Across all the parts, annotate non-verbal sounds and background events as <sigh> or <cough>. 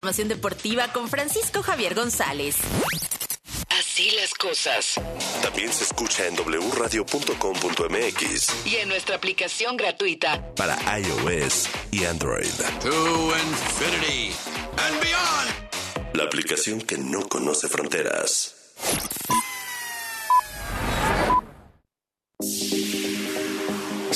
Información deportiva con Francisco Javier González. Así las cosas. También se escucha en wradio.com.mx y en nuestra aplicación gratuita para iOS y Android. To infinity and beyond. La aplicación que no conoce fronteras.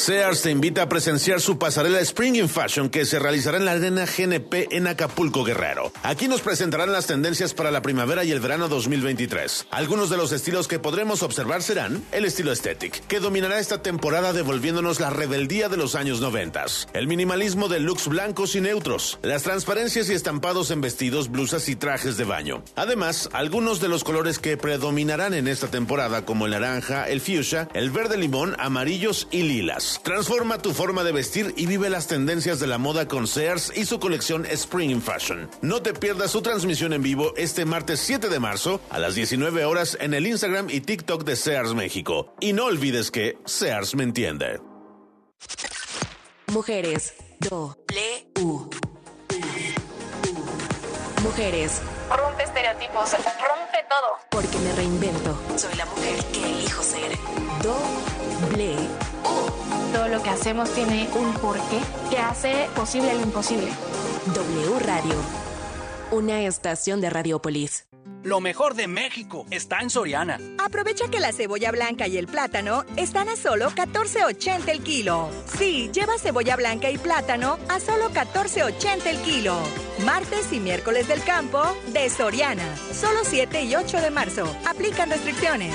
Sears te invita a presenciar su pasarela Spring in Fashion que se realizará en la arena GNP en Acapulco Guerrero. Aquí nos presentarán las tendencias para la primavera y el verano 2023. Algunos de los estilos que podremos observar serán el estilo aesthetic, que dominará esta temporada devolviéndonos la rebeldía de los años 90, el minimalismo de looks blancos y neutros, las transparencias y estampados en vestidos, blusas y trajes de baño. Además, algunos de los colores que predominarán en esta temporada como el naranja, el fuchsia, el verde limón, amarillos y lilas. Transforma tu forma de vestir y vive las tendencias de la moda con Sears y su colección Spring in Fashion. No te pierdas su transmisión en vivo este martes 7 de marzo a las 19 horas en el Instagram y TikTok de Sears México. Y no olvides que Sears me entiende. Mujeres. Do. U. Mujeres. Rompe estereotipos. Rompe todo. Porque me reinvento. Soy la mujer que elijo ser. Doble todo lo que hacemos tiene un porqué que hace posible lo imposible. W Radio, una estación de Radiopolis. Lo mejor de México está en Soriana. Aprovecha que la cebolla blanca y el plátano están a solo 14.80 el kilo. Sí, lleva cebolla blanca y plátano a solo 14.80 el kilo. Martes y miércoles del campo de Soriana. Solo 7 y 8 de marzo. Aplican restricciones.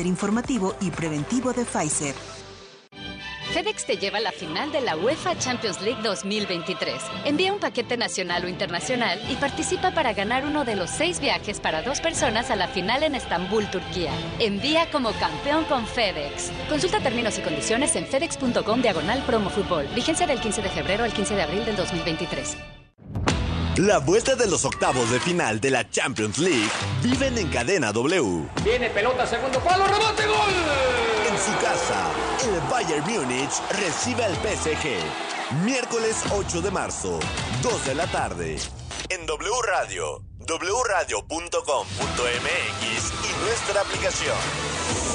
informativo y preventivo de Pfizer. FedEx te lleva a la final de la UEFA Champions League 2023. Envía un paquete nacional o internacional y participa para ganar uno de los seis viajes para dos personas a la final en Estambul, Turquía. Envía como campeón con FedEx. Consulta términos y condiciones en fedex.com diagonal promo fútbol. Vigencia del 15 de febrero al 15 de abril del 2023. La vuelta de los octavos de final de la Champions League viven en cadena W. Viene pelota, segundo palo, rebote, gol. En su casa, el Bayern Múnich recibe al PSG. Miércoles 8 de marzo, 2 de la tarde. En W Radio, wradio.com.mx y nuestra aplicación.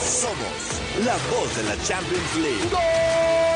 Somos la voz de la Champions League.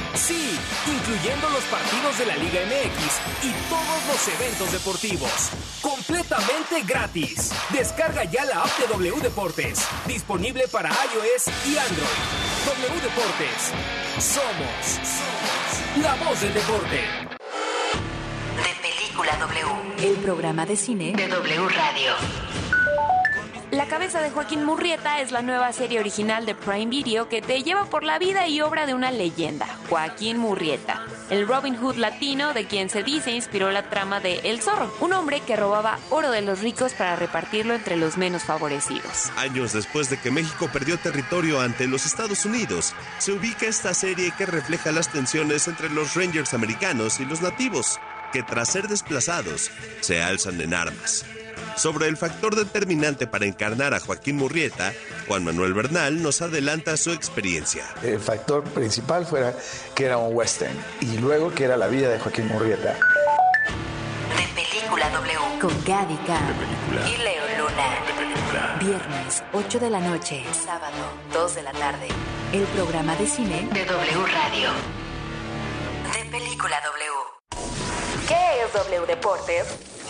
Sí, incluyendo los partidos de la Liga MX y todos los eventos deportivos. Completamente gratis. Descarga ya la app de W Deportes. Disponible para iOS y Android. W Deportes. Somos, somos la voz del deporte. De Película W. El programa de cine de W Radio. La cabeza de Joaquín Murrieta es la nueva serie original de Prime Video que te lleva por la vida y obra de una leyenda, Joaquín Murrieta, el Robin Hood latino de quien se dice inspiró la trama de El Zorro, un hombre que robaba oro de los ricos para repartirlo entre los menos favorecidos. Años después de que México perdió territorio ante los Estados Unidos, se ubica esta serie que refleja las tensiones entre los Rangers americanos y los nativos, que tras ser desplazados se alzan en armas. Sobre el factor determinante para encarnar a Joaquín Murrieta, Juan Manuel Bernal nos adelanta su experiencia. El factor principal fuera que era un western y luego que era la vida de Joaquín Murrieta. De Película W con Gaby y Leo Luna. Viernes, 8 de la noche, sábado, 2 de la tarde. El programa de cine de W Radio. De Película W. ¿Qué es W Deportes?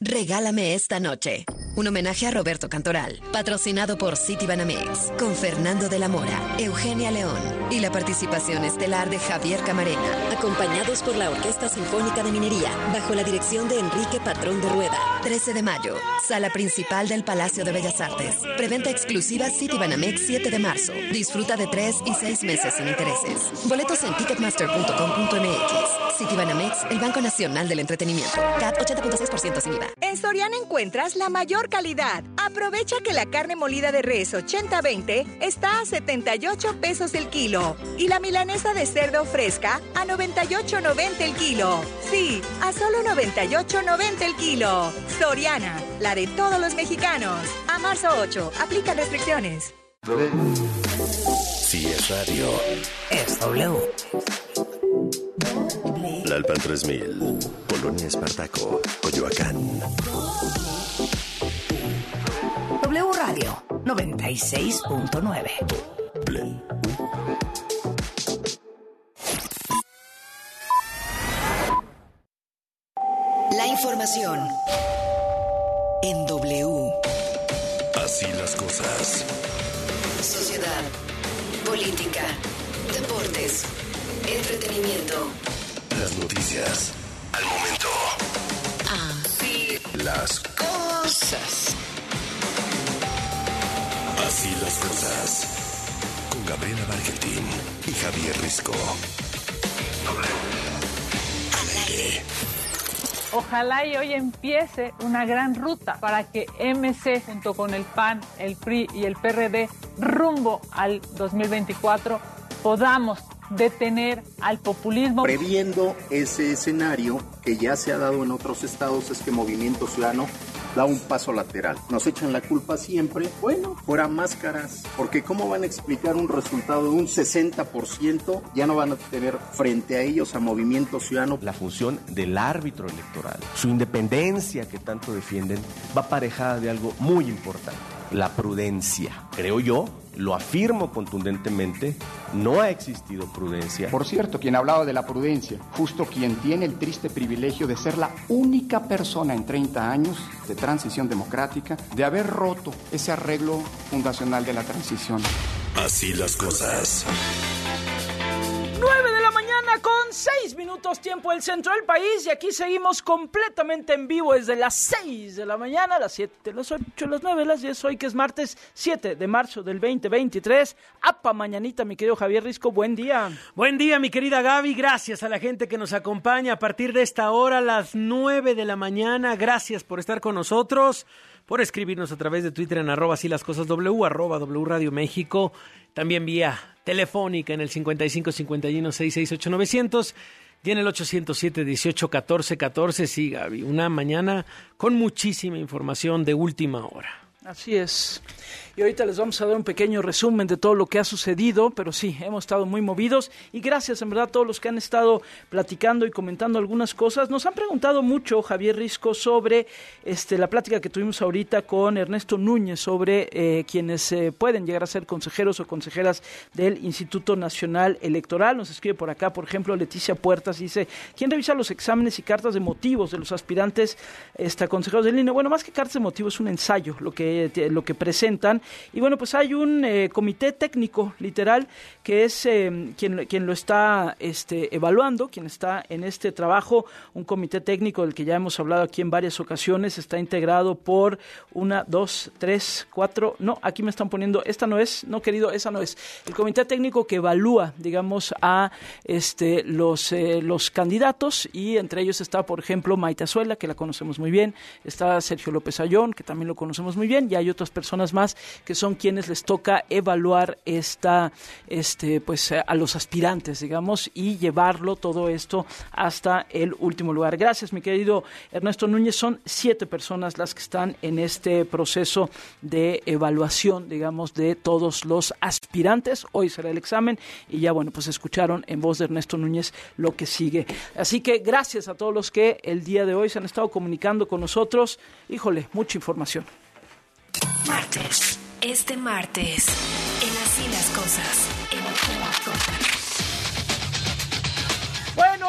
Regálame esta noche. Un homenaje a Roberto Cantoral, patrocinado por Citibanamex, con Fernando de la Mora, Eugenia León y la participación estelar de Javier Camarena, acompañados por la Orquesta Sinfónica de Minería, bajo la dirección de Enrique Patrón de Rueda. 13 de mayo, sala principal del Palacio de Bellas Artes. Preventa exclusiva Citibanamex 7 de marzo. Disfruta de 3 y 6 meses sin intereses. Boletos en ticketmaster.com.mx. Citibanamex, el Banco Nacional del Entretenimiento. CAT 80.6% sin IVA. En Soriana encuentras la mayor calidad. Aprovecha que la carne molida de res 80-20 está a 78 pesos el kilo y la milanesa de cerdo fresca a 98.90 el kilo. Sí, a solo 98.90 el kilo. Soriana, la de todos los mexicanos. A marzo 8, aplica restricciones. Si es radio, es W. Lalpan 3000, Polonia Espartaco, Coyoacán. W Radio 96.9. La información en W. Así las cosas. Sociedad, política, deportes, entretenimiento. Las noticias. Al momento. Así Las cosas. Así las cosas. Con Gabriela Bargentín y Javier Risco. W. Al aire. Ojalá y hoy empiece una gran ruta para que MC junto con el PAN, el PRI y el PRD rumbo al 2024 podamos detener al populismo. Previendo ese escenario que ya se ha dado en otros estados es que Movimiento Ciudadano da un paso lateral. Nos echan la culpa siempre. Bueno, fuera máscaras. Porque ¿cómo van a explicar un resultado de un 60%? Ya no van a tener frente a ellos a Movimiento Ciudadano. La función del árbitro electoral, su independencia que tanto defienden, va aparejada de algo muy importante, la prudencia. Creo yo, lo afirmo contundentemente, no ha existido prudencia. Por cierto, quien hablaba de la prudencia, justo quien tiene el triste privilegio de ser la única persona en 30 años de transición democrática de haber roto ese arreglo fundacional de la transición. Así las cosas. 9 con 6 minutos tiempo el centro del país y aquí seguimos completamente en vivo desde las 6 de la mañana, las 7, las 8, las 9, las 10, hoy que es martes 7 de marzo del 2023. Apa mañanita, mi querido Javier Risco, buen día. Buen día, mi querida Gaby, gracias a la gente que nos acompaña a partir de esta hora, las 9 de la mañana, gracias por estar con nosotros por escribirnos a través de Twitter en arroba así las cosas W, arroba W Radio México, también vía telefónica en el 55 51 668 900 y en el 807 18 14 14. Sí, Gaby, una mañana con muchísima información de última hora. Así es. Y ahorita les vamos a dar un pequeño resumen de todo lo que ha sucedido, pero sí, hemos estado muy movidos y gracias en verdad a todos los que han estado platicando y comentando algunas cosas. Nos han preguntado mucho, Javier Risco, sobre este, la plática que tuvimos ahorita con Ernesto Núñez sobre eh, quienes eh, pueden llegar a ser consejeros o consejeras del Instituto Nacional Electoral. Nos escribe por acá, por ejemplo, Leticia Puertas, dice, ¿quién revisa los exámenes y cartas de motivos de los aspirantes este, consejeros del INE? Bueno, más que cartas de motivos, es un ensayo lo que, lo que presentan y bueno, pues hay un eh, comité técnico, literal, que es eh, quien, quien lo está este, evaluando, quien está en este trabajo, un comité técnico del que ya hemos hablado aquí en varias ocasiones, está integrado por una, dos, tres, cuatro, no, aquí me están poniendo, esta no es, no querido, esa no es, el comité técnico que evalúa, digamos, a este, los, eh, los candidatos. Y entre ellos está, por ejemplo, Maite Azuela, que la conocemos muy bien, está Sergio López Ayón, que también lo conocemos muy bien, y hay otras personas más que son quienes les toca evaluar esta, este, pues a los aspirantes, digamos, y llevarlo todo esto hasta el último lugar. Gracias, mi querido Ernesto Núñez. Son siete personas las que están en este proceso de evaluación, digamos, de todos los aspirantes. Hoy será el examen y ya, bueno, pues escucharon en voz de Ernesto Núñez lo que sigue. Así que gracias a todos los que el día de hoy se han estado comunicando con nosotros. Híjole, mucha información. Martes. Este martes, en Así las Cosas,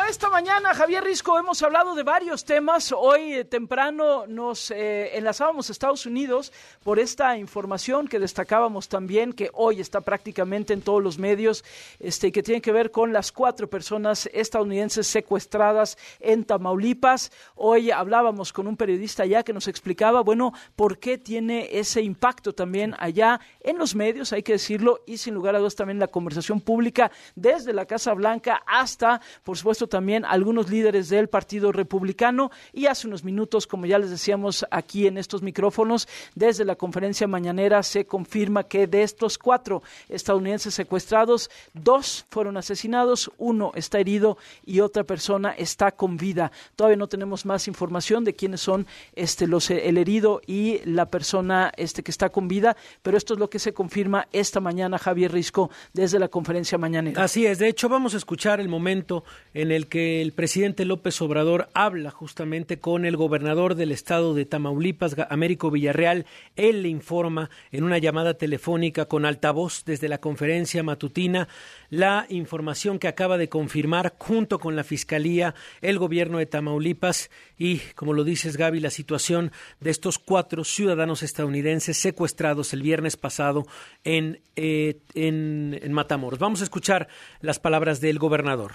esta mañana, Javier Risco, hemos hablado de varios temas. Hoy eh, temprano nos eh, enlazábamos a Estados Unidos por esta información que destacábamos también, que hoy está prácticamente en todos los medios, este, que tiene que ver con las cuatro personas estadounidenses secuestradas en Tamaulipas. Hoy hablábamos con un periodista allá que nos explicaba, bueno, por qué tiene ese impacto también allá en los medios, hay que decirlo, y sin lugar a dudas también la conversación pública, desde la Casa Blanca hasta, por supuesto también algunos líderes del Partido Republicano y hace unos minutos, como ya les decíamos aquí en estos micrófonos, desde la conferencia mañanera se confirma que de estos cuatro estadounidenses secuestrados, dos fueron asesinados, uno está herido y otra persona está con vida. Todavía no tenemos más información de quiénes son este, los, el herido y la persona este, que está con vida, pero esto es lo que se confirma esta mañana, Javier Risco, desde la conferencia mañanera. Así es, de hecho vamos a escuchar el momento en el que el presidente López Obrador habla justamente con el gobernador del estado de Tamaulipas, Américo Villarreal. Él le informa en una llamada telefónica con altavoz desde la conferencia matutina la información que acaba de confirmar junto con la Fiscalía el gobierno de Tamaulipas y, como lo dices Gaby, la situación de estos cuatro ciudadanos estadounidenses secuestrados el viernes pasado en, eh, en, en Matamoros. Vamos a escuchar las palabras del gobernador.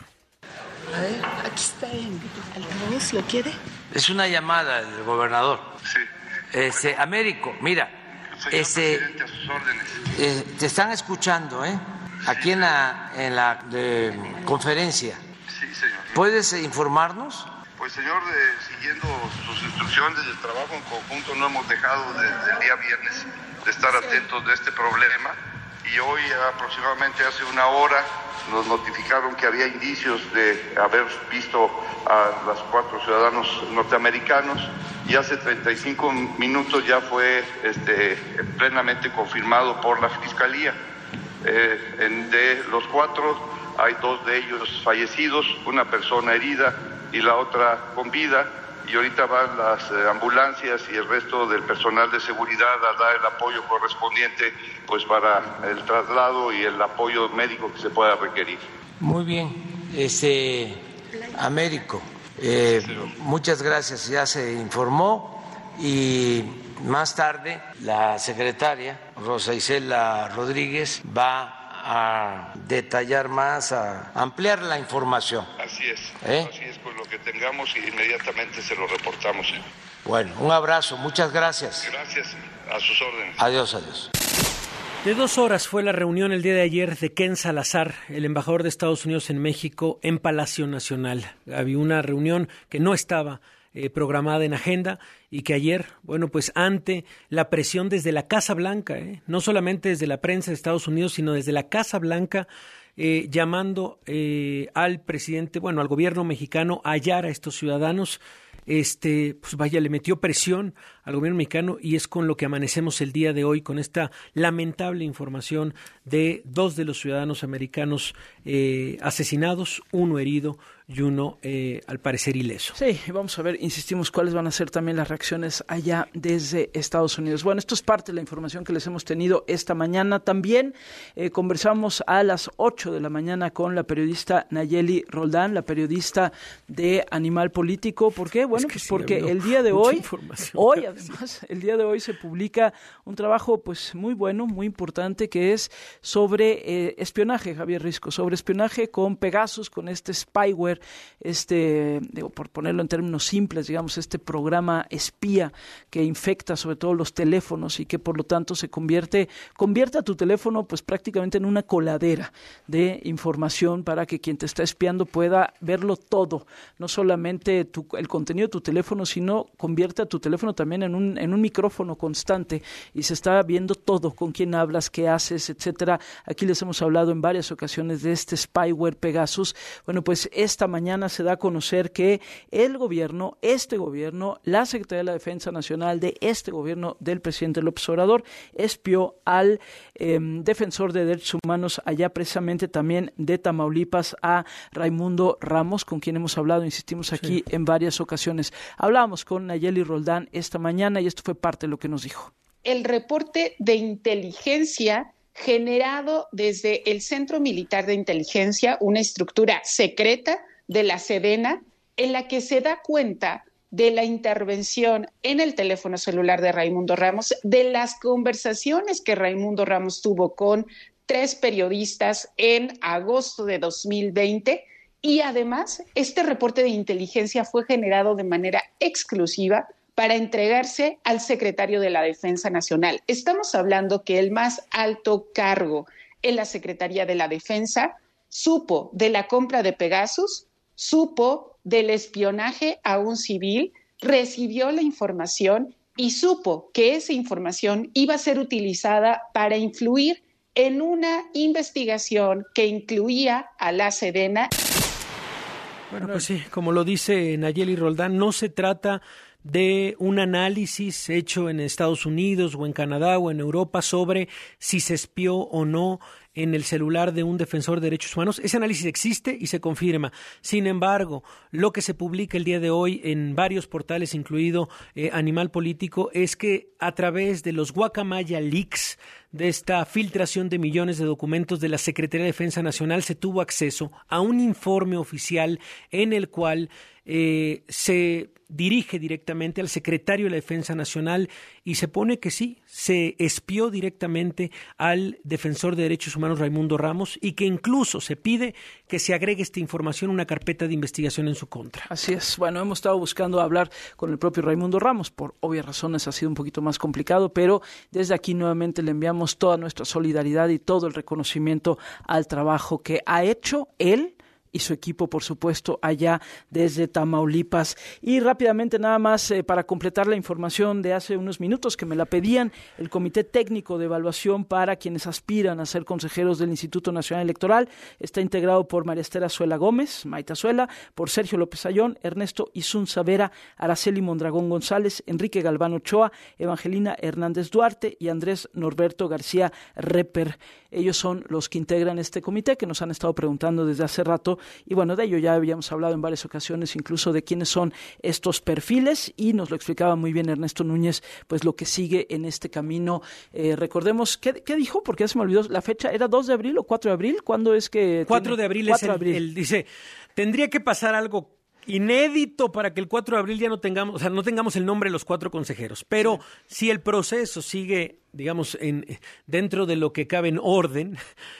A ver, aquí está el altavoz, ¿lo quiere? Es una llamada del gobernador. Sí. Ese, Américo, mira, ese, eh, te están escuchando, ¿eh? Aquí en la, en la conferencia. Sí, señor. ¿Puedes informarnos? Pues, señor, siguiendo sus instrucciones del trabajo en conjunto, no hemos dejado desde el día viernes de estar atentos de este problema y hoy aproximadamente hace una hora nos notificaron que había indicios de haber visto a los cuatro ciudadanos norteamericanos y hace 35 minutos ya fue este, plenamente confirmado por la Fiscalía. Eh, de los cuatro hay dos de ellos fallecidos, una persona herida y la otra con vida y ahorita van las eh, ambulancias y el resto del personal de seguridad a dar el apoyo correspondiente pues para el traslado y el apoyo médico que se pueda requerir. Muy bien, este Américo, eh, muchas gracias, ya se informó y más tarde la secretaria Rosa Isela Rodríguez va a detallar más, a ampliar la información. Así es, ¿Eh? así es, con lo que tengamos y inmediatamente se lo reportamos. Bueno, un abrazo, muchas gracias. Gracias, a sus órdenes. Adiós, adiós. De dos horas fue la reunión el día de ayer de Ken Salazar, el embajador de Estados Unidos en México, en Palacio Nacional. Había una reunión que no estaba eh, programada en agenda y que ayer, bueno, pues ante la presión desde la Casa Blanca, eh, no solamente desde la prensa de Estados Unidos, sino desde la Casa Blanca, eh, llamando al presidente, bueno, al gobierno mexicano a hallar a estos ciudadanos, este, pues vaya, le metió presión al gobierno mexicano y es con lo que amanecemos el día de hoy, con esta lamentable información de dos de los ciudadanos americanos asesinados, uno herido y uno eh, al parecer ileso. Sí, vamos a ver, insistimos, cuáles van a ser también las reacciones allá desde Estados Unidos. Bueno, esto es parte de la información que les hemos tenido esta mañana. También eh, conversamos a las 8 de la mañana con la periodista Nayeli Roldán, la periodista de Animal Político. ¿Por qué? Bueno, pues porque el día de <laughs> hoy, hoy además, el día de hoy se publica un trabajo pues muy bueno, muy importante, que es sobre eh, espionaje, Javier Risco, sobre espionaje con Pegasus, con este spyware este, digo, por ponerlo en términos simples, digamos, este programa espía que infecta sobre todo los teléfonos y que por lo tanto se convierte, convierte a tu teléfono pues prácticamente en una coladera de información para que quien te está espiando pueda verlo todo, no solamente el contenido de tu teléfono, sino convierte a tu teléfono también en un, en un micrófono constante y se está viendo todo, con quién hablas, qué haces, etcétera. Aquí les hemos hablado en varias ocasiones de este spyware Pegasus. Bueno, pues esta mañana se da a conocer que el gobierno, este gobierno, la Secretaría de la Defensa Nacional de este gobierno del presidente López Obrador, espió al em, defensor de derechos humanos allá precisamente también de Tamaulipas, a Raimundo Ramos, con quien hemos hablado, insistimos aquí en varias ocasiones. Hablábamos con Nayeli Roldán esta mañana y esto fue parte de lo que nos dijo. El reporte de inteligencia generado desde el Centro Militar de Inteligencia, una estructura secreta de la Sedena, en la que se da cuenta de la intervención en el teléfono celular de Raimundo Ramos, de las conversaciones que Raimundo Ramos tuvo con tres periodistas en agosto de 2020 y además este reporte de inteligencia fue generado de manera exclusiva para entregarse al secretario de la Defensa Nacional. Estamos hablando que el más alto cargo en la Secretaría de la Defensa supo de la compra de Pegasus, supo del espionaje a un civil, recibió la información y supo que esa información iba a ser utilizada para influir en una investigación que incluía a la Sedena. Bueno, pues sí, como lo dice Nayeli Roldán, no se trata de un análisis hecho en Estados Unidos o en Canadá o en Europa sobre si se espió o no en el celular de un defensor de derechos humanos. Ese análisis existe y se confirma. Sin embargo, lo que se publica el día de hoy en varios portales, incluido eh, Animal Político, es que a través de los Guacamaya Leaks, de esta filtración de millones de documentos de la Secretaría de Defensa Nacional, se tuvo acceso a un informe oficial en el cual eh, se dirige directamente al secretario de la Defensa Nacional y se pone que sí, se espió directamente al defensor de derechos humanos Raimundo Ramos y que incluso se pide que se agregue esta información a una carpeta de investigación en su contra. Así es. Bueno, hemos estado buscando hablar con el propio Raimundo Ramos. Por obvias razones ha sido un poquito más complicado, pero desde aquí nuevamente le enviamos toda nuestra solidaridad y todo el reconocimiento al trabajo que ha hecho él y su equipo, por supuesto, allá desde Tamaulipas. Y rápidamente, nada más eh, para completar la información de hace unos minutos que me la pedían, el Comité Técnico de Evaluación para quienes aspiran a ser consejeros del Instituto Nacional Electoral está integrado por María Estela Suela Gómez, Maita Suela, por Sergio López Ayón, Ernesto Isun Savera, Araceli Mondragón González, Enrique Galván Ochoa, Evangelina Hernández Duarte y Andrés Norberto García Reper. Ellos son los que integran este comité que nos han estado preguntando desde hace rato y bueno, de ello ya habíamos hablado en varias ocasiones incluso de quiénes son estos perfiles y nos lo explicaba muy bien Ernesto Núñez, pues lo que sigue en este camino. Eh, recordemos, ¿qué, dijo? Porque ya se me olvidó, la fecha era 2 de abril o 4 de abril, ¿cuándo es que... 4 de abril es el, dice, tendría que pasar algo inédito para que el 4 de abril ya no tengamos, o sea, no tengamos el nombre de los cuatro consejeros. Pero si el proceso sigue digamos, en, dentro de lo que cabe en orden,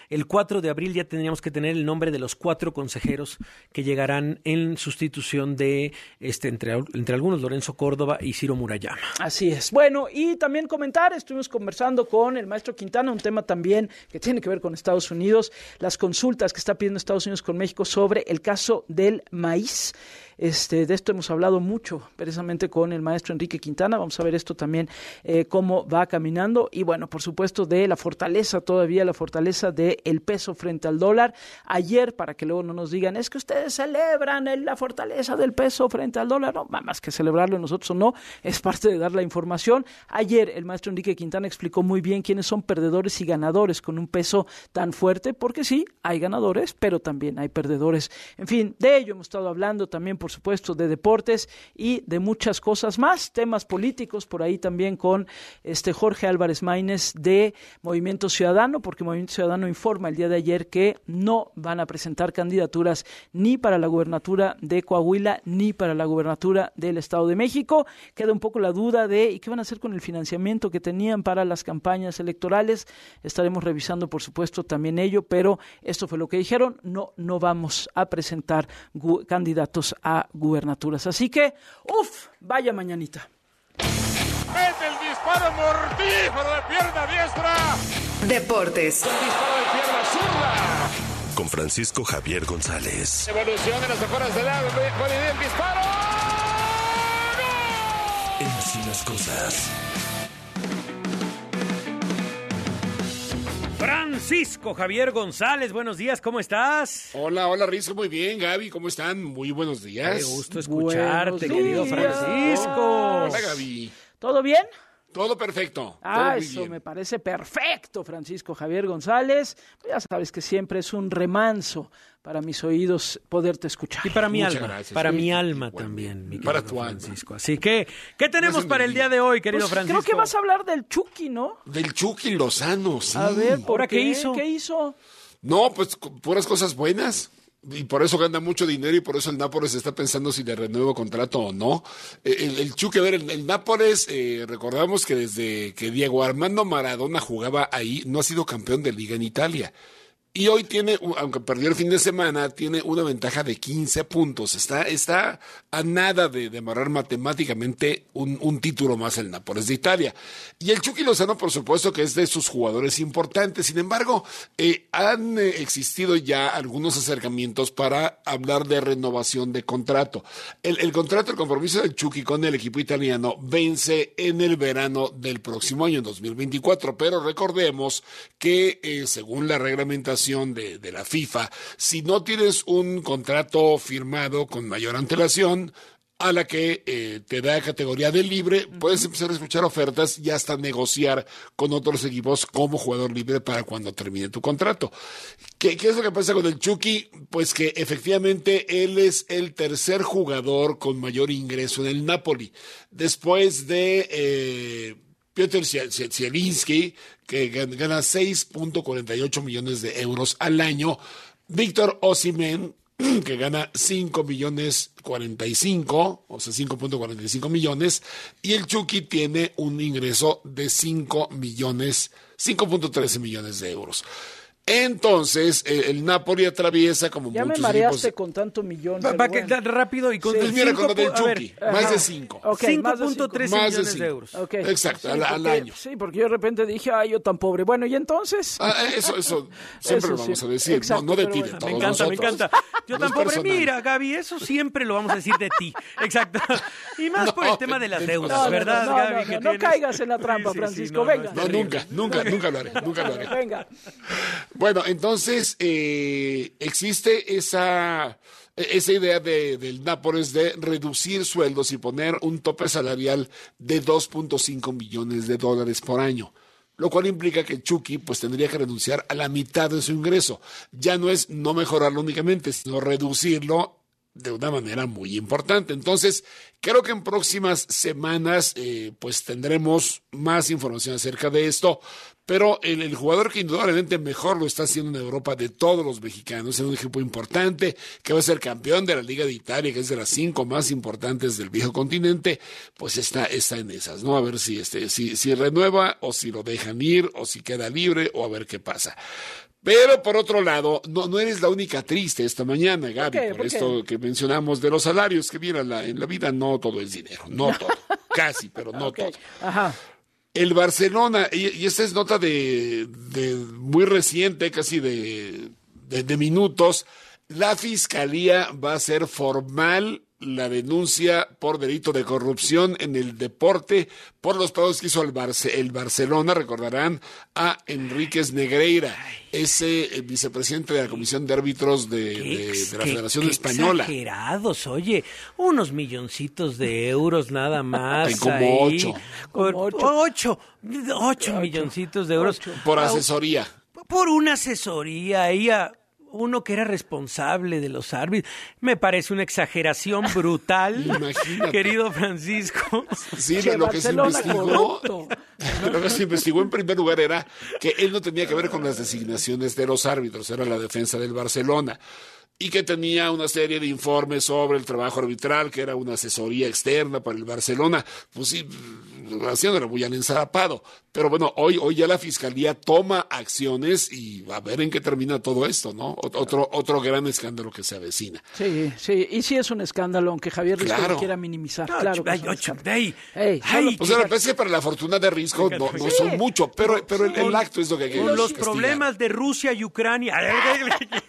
el 4 de abril ya tendríamos que tener el nombre de los cuatro consejeros que llegarán en sustitución de, este, entre, entre algunos, Lorenzo Córdoba y Ciro Murayama. Así es. Bueno, y también comentar, estuvimos conversando con el maestro Quintana, un tema también que tiene que ver con Estados Unidos, las consultas que está pidiendo Estados Unidos con México sobre el caso del maíz. Este, de esto hemos hablado mucho, precisamente con el maestro Enrique Quintana. Vamos a ver esto también, eh, cómo va caminando. Y bueno, por supuesto, de la fortaleza todavía, la fortaleza del el peso frente al dólar. Ayer, para que luego no nos digan, es que ustedes celebran la fortaleza del peso frente al dólar. No, más que celebrarlo nosotros no, es parte de dar la información. Ayer, el maestro Enrique Quintana explicó muy bien quiénes son perdedores y ganadores con un peso tan fuerte, porque sí, hay ganadores, pero también hay perdedores. En fin, de ello hemos estado hablando también por supuesto, de deportes y de muchas cosas más, temas políticos, por ahí también con este Jorge Álvarez Maínez de Movimiento Ciudadano, porque Movimiento Ciudadano informa el día de ayer que no van a presentar candidaturas ni para la gubernatura de Coahuila ni para la gubernatura del Estado de México. Queda un poco la duda de ¿y qué van a hacer con el financiamiento que tenían para las campañas electorales? Estaremos revisando, por supuesto, también ello, pero esto fue lo que dijeron, no no vamos a presentar candidatos a gubernaturas. Así que, uff, vaya mañanita. Mete el disparo mortífero de pierna diestra. Deportes. El disparo de pierna zurda. Con Francisco Javier González. Evolución de las afueras del lado. el disparo. en Así las cosas. Francisco Javier González, buenos días, ¿cómo estás? Hola, hola Rizzo, muy bien, Gaby, ¿cómo están? Muy buenos días. Qué gusto escucharte, querido Francisco. Hola, Gaby. ¿Todo bien? Todo perfecto. Ah, todo eso bien. me parece perfecto, Francisco Javier González. Ya sabes que siempre es un remanso para mis oídos poderte escuchar. Y para mi Muchas alma, gracias. para Sí, mi alma también, mi Para tu alma. Francisco. Así que, ¿qué tenemos para el día de hoy, querido Pues, Francisco? creo que vas a hablar del Chucky, ¿no? Del Chucky Lozano, sí. A ver, ¿por ¿Ahora qué hizo? ¿Qué hizo? No, pues puras cosas buenas. Y por eso gana mucho dinero y por eso el Nápoles está pensando si le renuevo contrato o no. Eh, El, el Chucky, a ver, el, el Nápoles, eh, recordamos que desde que Diego Armando Maradona jugaba ahí, no ha sido campeón de liga en Italia. Y hoy tiene, aunque perdió el fin de semana, tiene una ventaja de 15 puntos. Está, está a nada de, de amarrar matemáticamente un, un título más el Nápoles de Italia. Y el Chucky Lozano, por supuesto, que es de sus jugadores importantes. Sin embargo, eh, han eh, existido ya algunos acercamientos para hablar de renovación de contrato. El, el contrato, el compromiso del Chucky con el equipo italiano vence en el verano del próximo año, en 2024. Pero recordemos que, eh, según la reglamentación de, de la FIFA, si no tienes un contrato firmado con mayor antelación, a la que eh, te da categoría de libre, puedes empezar a escuchar ofertas y hasta negociar con otros equipos como jugador libre para cuando termine tu contrato. ¿Qué, qué es lo que pasa con el Chucky? Pues que efectivamente él es el tercer jugador con mayor ingreso en el Napoli. Después de eh, Piotr Zie- Zie- Zielinski, que gan- gana 6.48 millones de euros al año. Víctor Osimen, <clears throat> que gana 5 millones 45, o sea, 5.45 millones, y el Chucky tiene un ingreso de 5 millones, 5.13 millones de euros. Entonces, eh, el Napoli atraviesa como Ya me muchos mareaste equipos. con tanto millón. Pa- pero pa' que- bueno. rápido y con Sí. Pues mira, con lo del cinco a ver, Chucky, más de 5. Ok, más de cinco. 5.13 Más de millones de cinco. euros. Exacto, al- al porque- año. Sí, porque yo de repente dije, ay, yo tan pobre. Bueno, ¿y entonces? Ah, eso, eso <laughs> siempre Eso lo vamos sí. a decir, Exacto, no, no de ti, bueno. de todos Me encanta, me encanta. <laughs> Yo tampoco. personal. Mira, Gaby, eso siempre lo vamos a decir de ti. <laughs> Exacto. Y más por el tema de las de- deudas, ¿verdad, Gaby? no, caigas en la trampa, Sí, sí, sí, Francisco, venga. No, nunca, nunca, nunca lo haré, nunca lo haré. Venga. Bueno, entonces eh, existe esa, esa idea de, del Nápoles de reducir sueldos y poner un tope salarial de 2.5 millones de dólares por año. Lo cual implica que Chucky pues tendría que renunciar a la mitad de su ingreso. Ya no es no mejorarlo únicamente, sino reducirlo de una manera muy importante. Entonces, creo que en próximas semanas eh, pues tendremos más información acerca de esto, pero el, jugador que indudablemente mejor lo está haciendo en Europa de todos los mexicanos, es un equipo importante, que va a ser campeón de la Liga de Italia, que es de las cinco más importantes del viejo continente, pues está, está en esas, ¿no? A ver si, este, si, si renueva o si lo dejan ir o si queda libre o a ver qué pasa. Pero por otro lado, no, no eres la única triste esta mañana, Gaby, por, esto que mencionamos de los salarios, que la- en la vida no todo es dinero, no todo, casi, pero <laughs> no todo. Ajá. El Barcelona, y, y esta es nota de, de muy reciente, casi de, de, de minutos, la fiscalía va a hacer formal la denuncia por delito de corrupción en el deporte por los pagos que hizo el, Barce- el Barcelona, recordarán a Enríquez Negreira, ese eh, vicepresidente de la Comisión de Árbitros de, de- de la Federación qué Española. Exagerados, oye, unos milloncitos de euros nada <laughs> más. Ay, como ahí. ocho. Ocho. ocho, ocho milloncitos de euros. Por asesoría. por una asesoría ahí a uno que era responsable de los árbitros. Me parece una exageración brutal, <laughs> Imagínate. querido Francisco. Sí, Che, lo que se Barcelona investigó, <laughs> lo que se investigó en primer lugar era que él no tenía que ver con las designaciones de los árbitros, era la defensa del Barcelona. Y que tenía una serie de informes sobre el trabajo arbitral, que era una asesoría externa para el Barcelona. Pues sí, haciéndolo muy al ensarapado. Pero bueno, hoy, hoy ya la fiscalía toma acciones y a ver en qué termina todo esto, ¿no? Ot- Otro, otro gran escándalo que se avecina. Sí, sí, y sí es un escándalo, aunque Javier Risco Claro. lo quiera minimizar. Ocho, claro que ay, es un ocho, escándalo. ay, Ey, ay, solo- O sea, parece que para la fortuna de Risco no, no son mucho, pero, pero el, el acto es lo que hay que Con los castigar. problemas de Rusia y Ucrania. <laughs>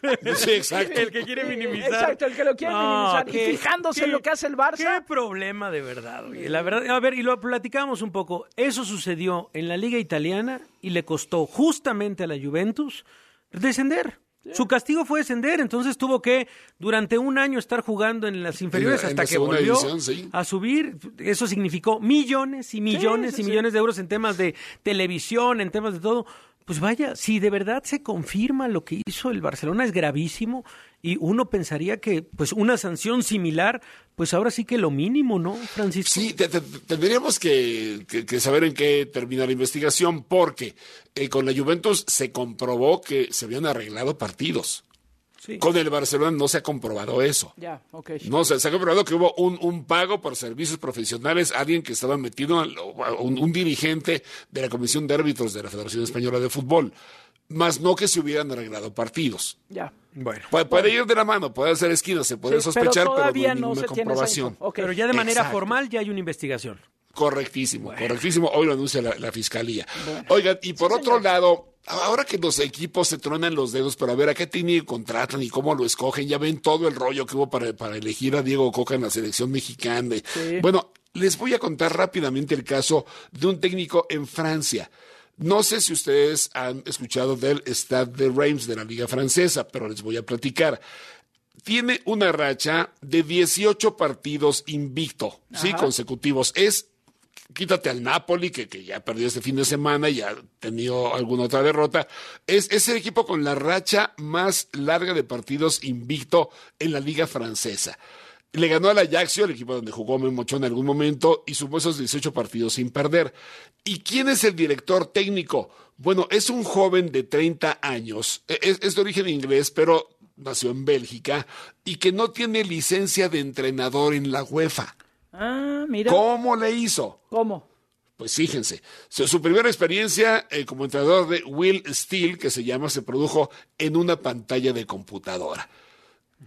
<laughs> Sí, exacto. El que que quiere minimizar. Exacto, el que lo quiere minimizar. y fijándose en lo que hace el Barça. Qué problema de verdad. Oye. La verdad, a ver, y lo platicamos un poco. Eso sucedió en la Liga Italiana y le costó justamente a la Juventus descender. Su castigo fue descender, entonces tuvo que durante un año estar jugando en las inferiores En la- en hasta la que volvió sí. a subir. Eso significó millones y millones sí, y sí. millones de euros en temas de televisión, en temas de todo. Pues vaya, si de verdad se confirma lo que hizo el Barcelona es gravísimo y uno pensaría que pues una sanción similar, pues ahora sí que lo mínimo, ¿no, Francisco? Sí, te- te- tendríamos que saber en qué termina la investigación, porque eh, con la Juventus se comprobó que se habían arreglado partidos. Sí. Con el Barcelona no se ha comprobado eso. Ya, ok. No, se, se ha comprobado que hubo un, un pago por servicios profesionales, alguien que estaba metido, un, un dirigente de la Comisión de Árbitros de la Federación Española de Fútbol, más no que se hubieran arreglado partidos. Ya. Bueno. Puede, puede ir de la mano, puede hacer esquinas, se puede Sí, sospechar, pero, todavía no hay no ninguna se tiene esa comprobación. Pero ya de manera Exacto. formal ya hay una investigación. Correctísimo, correctísimo. Hoy lo anuncia la, la fiscalía. Oigan, y por otro lado, ahora que los equipos se tronan los dedos para ver a qué técnico contratan y cómo lo escogen, ya ven todo el rollo que hubo para, para elegir a Diego Coca en la selección mexicana. Bueno, les voy a contar rápidamente el caso de un técnico en Francia. No sé si ustedes han escuchado del Stade de Reims de la Liga Francesa, pero les voy a platicar tiene una racha de 18 partidos invicto, sí, consecutivos. Es, quítate al Napoli, que, que ya perdió este fin de semana y ha tenido alguna otra derrota. Es, es el equipo con la racha más larga de partidos invicto en la liga francesa. Le ganó al Ajaxio, el equipo donde jugó Memo Ochoa en algún momento, y sumó esos 18 partidos sin perder. ¿Y quién es el director técnico? Bueno, es un joven de 30 años. E- Es, es de origen inglés, pero nació en Bélgica y que no tiene licencia de entrenador en la UEFA. Ah, mira. ¿Cómo le hizo? ¿Cómo? Pues fíjense, su, primera experiencia eh, como entrenador de Will Steele, que se llama, se produjo en una pantalla de computadora.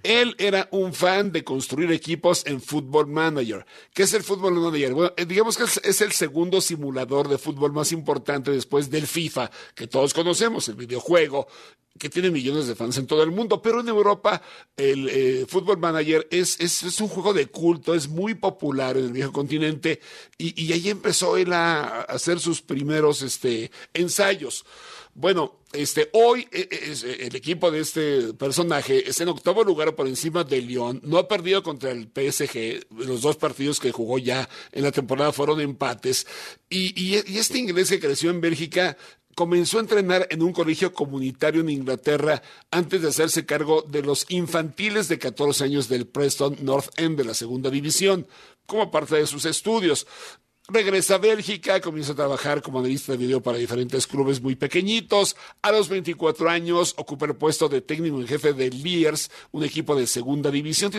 Él era un fan de construir equipos en Football Manager. ¿Qué es el Football Manager? Bueno, eh, digamos que es, el segundo simulador de fútbol más importante después del FIFA, que todos conocemos, el videojuego, que tiene millones de fans en todo el mundo, pero en Europa el eh, Football Manager es, es, un juego de culto, es muy popular en el viejo continente y, y ahí empezó él a hacer sus primeros este, ensayos. Bueno, este, hoy eh, eh, es, eh, el equipo de este personaje es en octavo lugar por encima de Lyon. No ha perdido contra el PSG. Los dos partidos que jugó ya en la temporada fueron empates. Y, y- y este inglés que creció en Bélgica comenzó a entrenar en un colegio comunitario en Inglaterra antes de hacerse cargo de los infantiles de 14 años del Preston North End de la segunda división, como parte de sus estudios. Regresa a Bélgica, comienza a trabajar como analista de video para diferentes clubes muy pequeñitos. A los 24 años ocupa el puesto de técnico en jefe de Liers, un equipo de segunda división.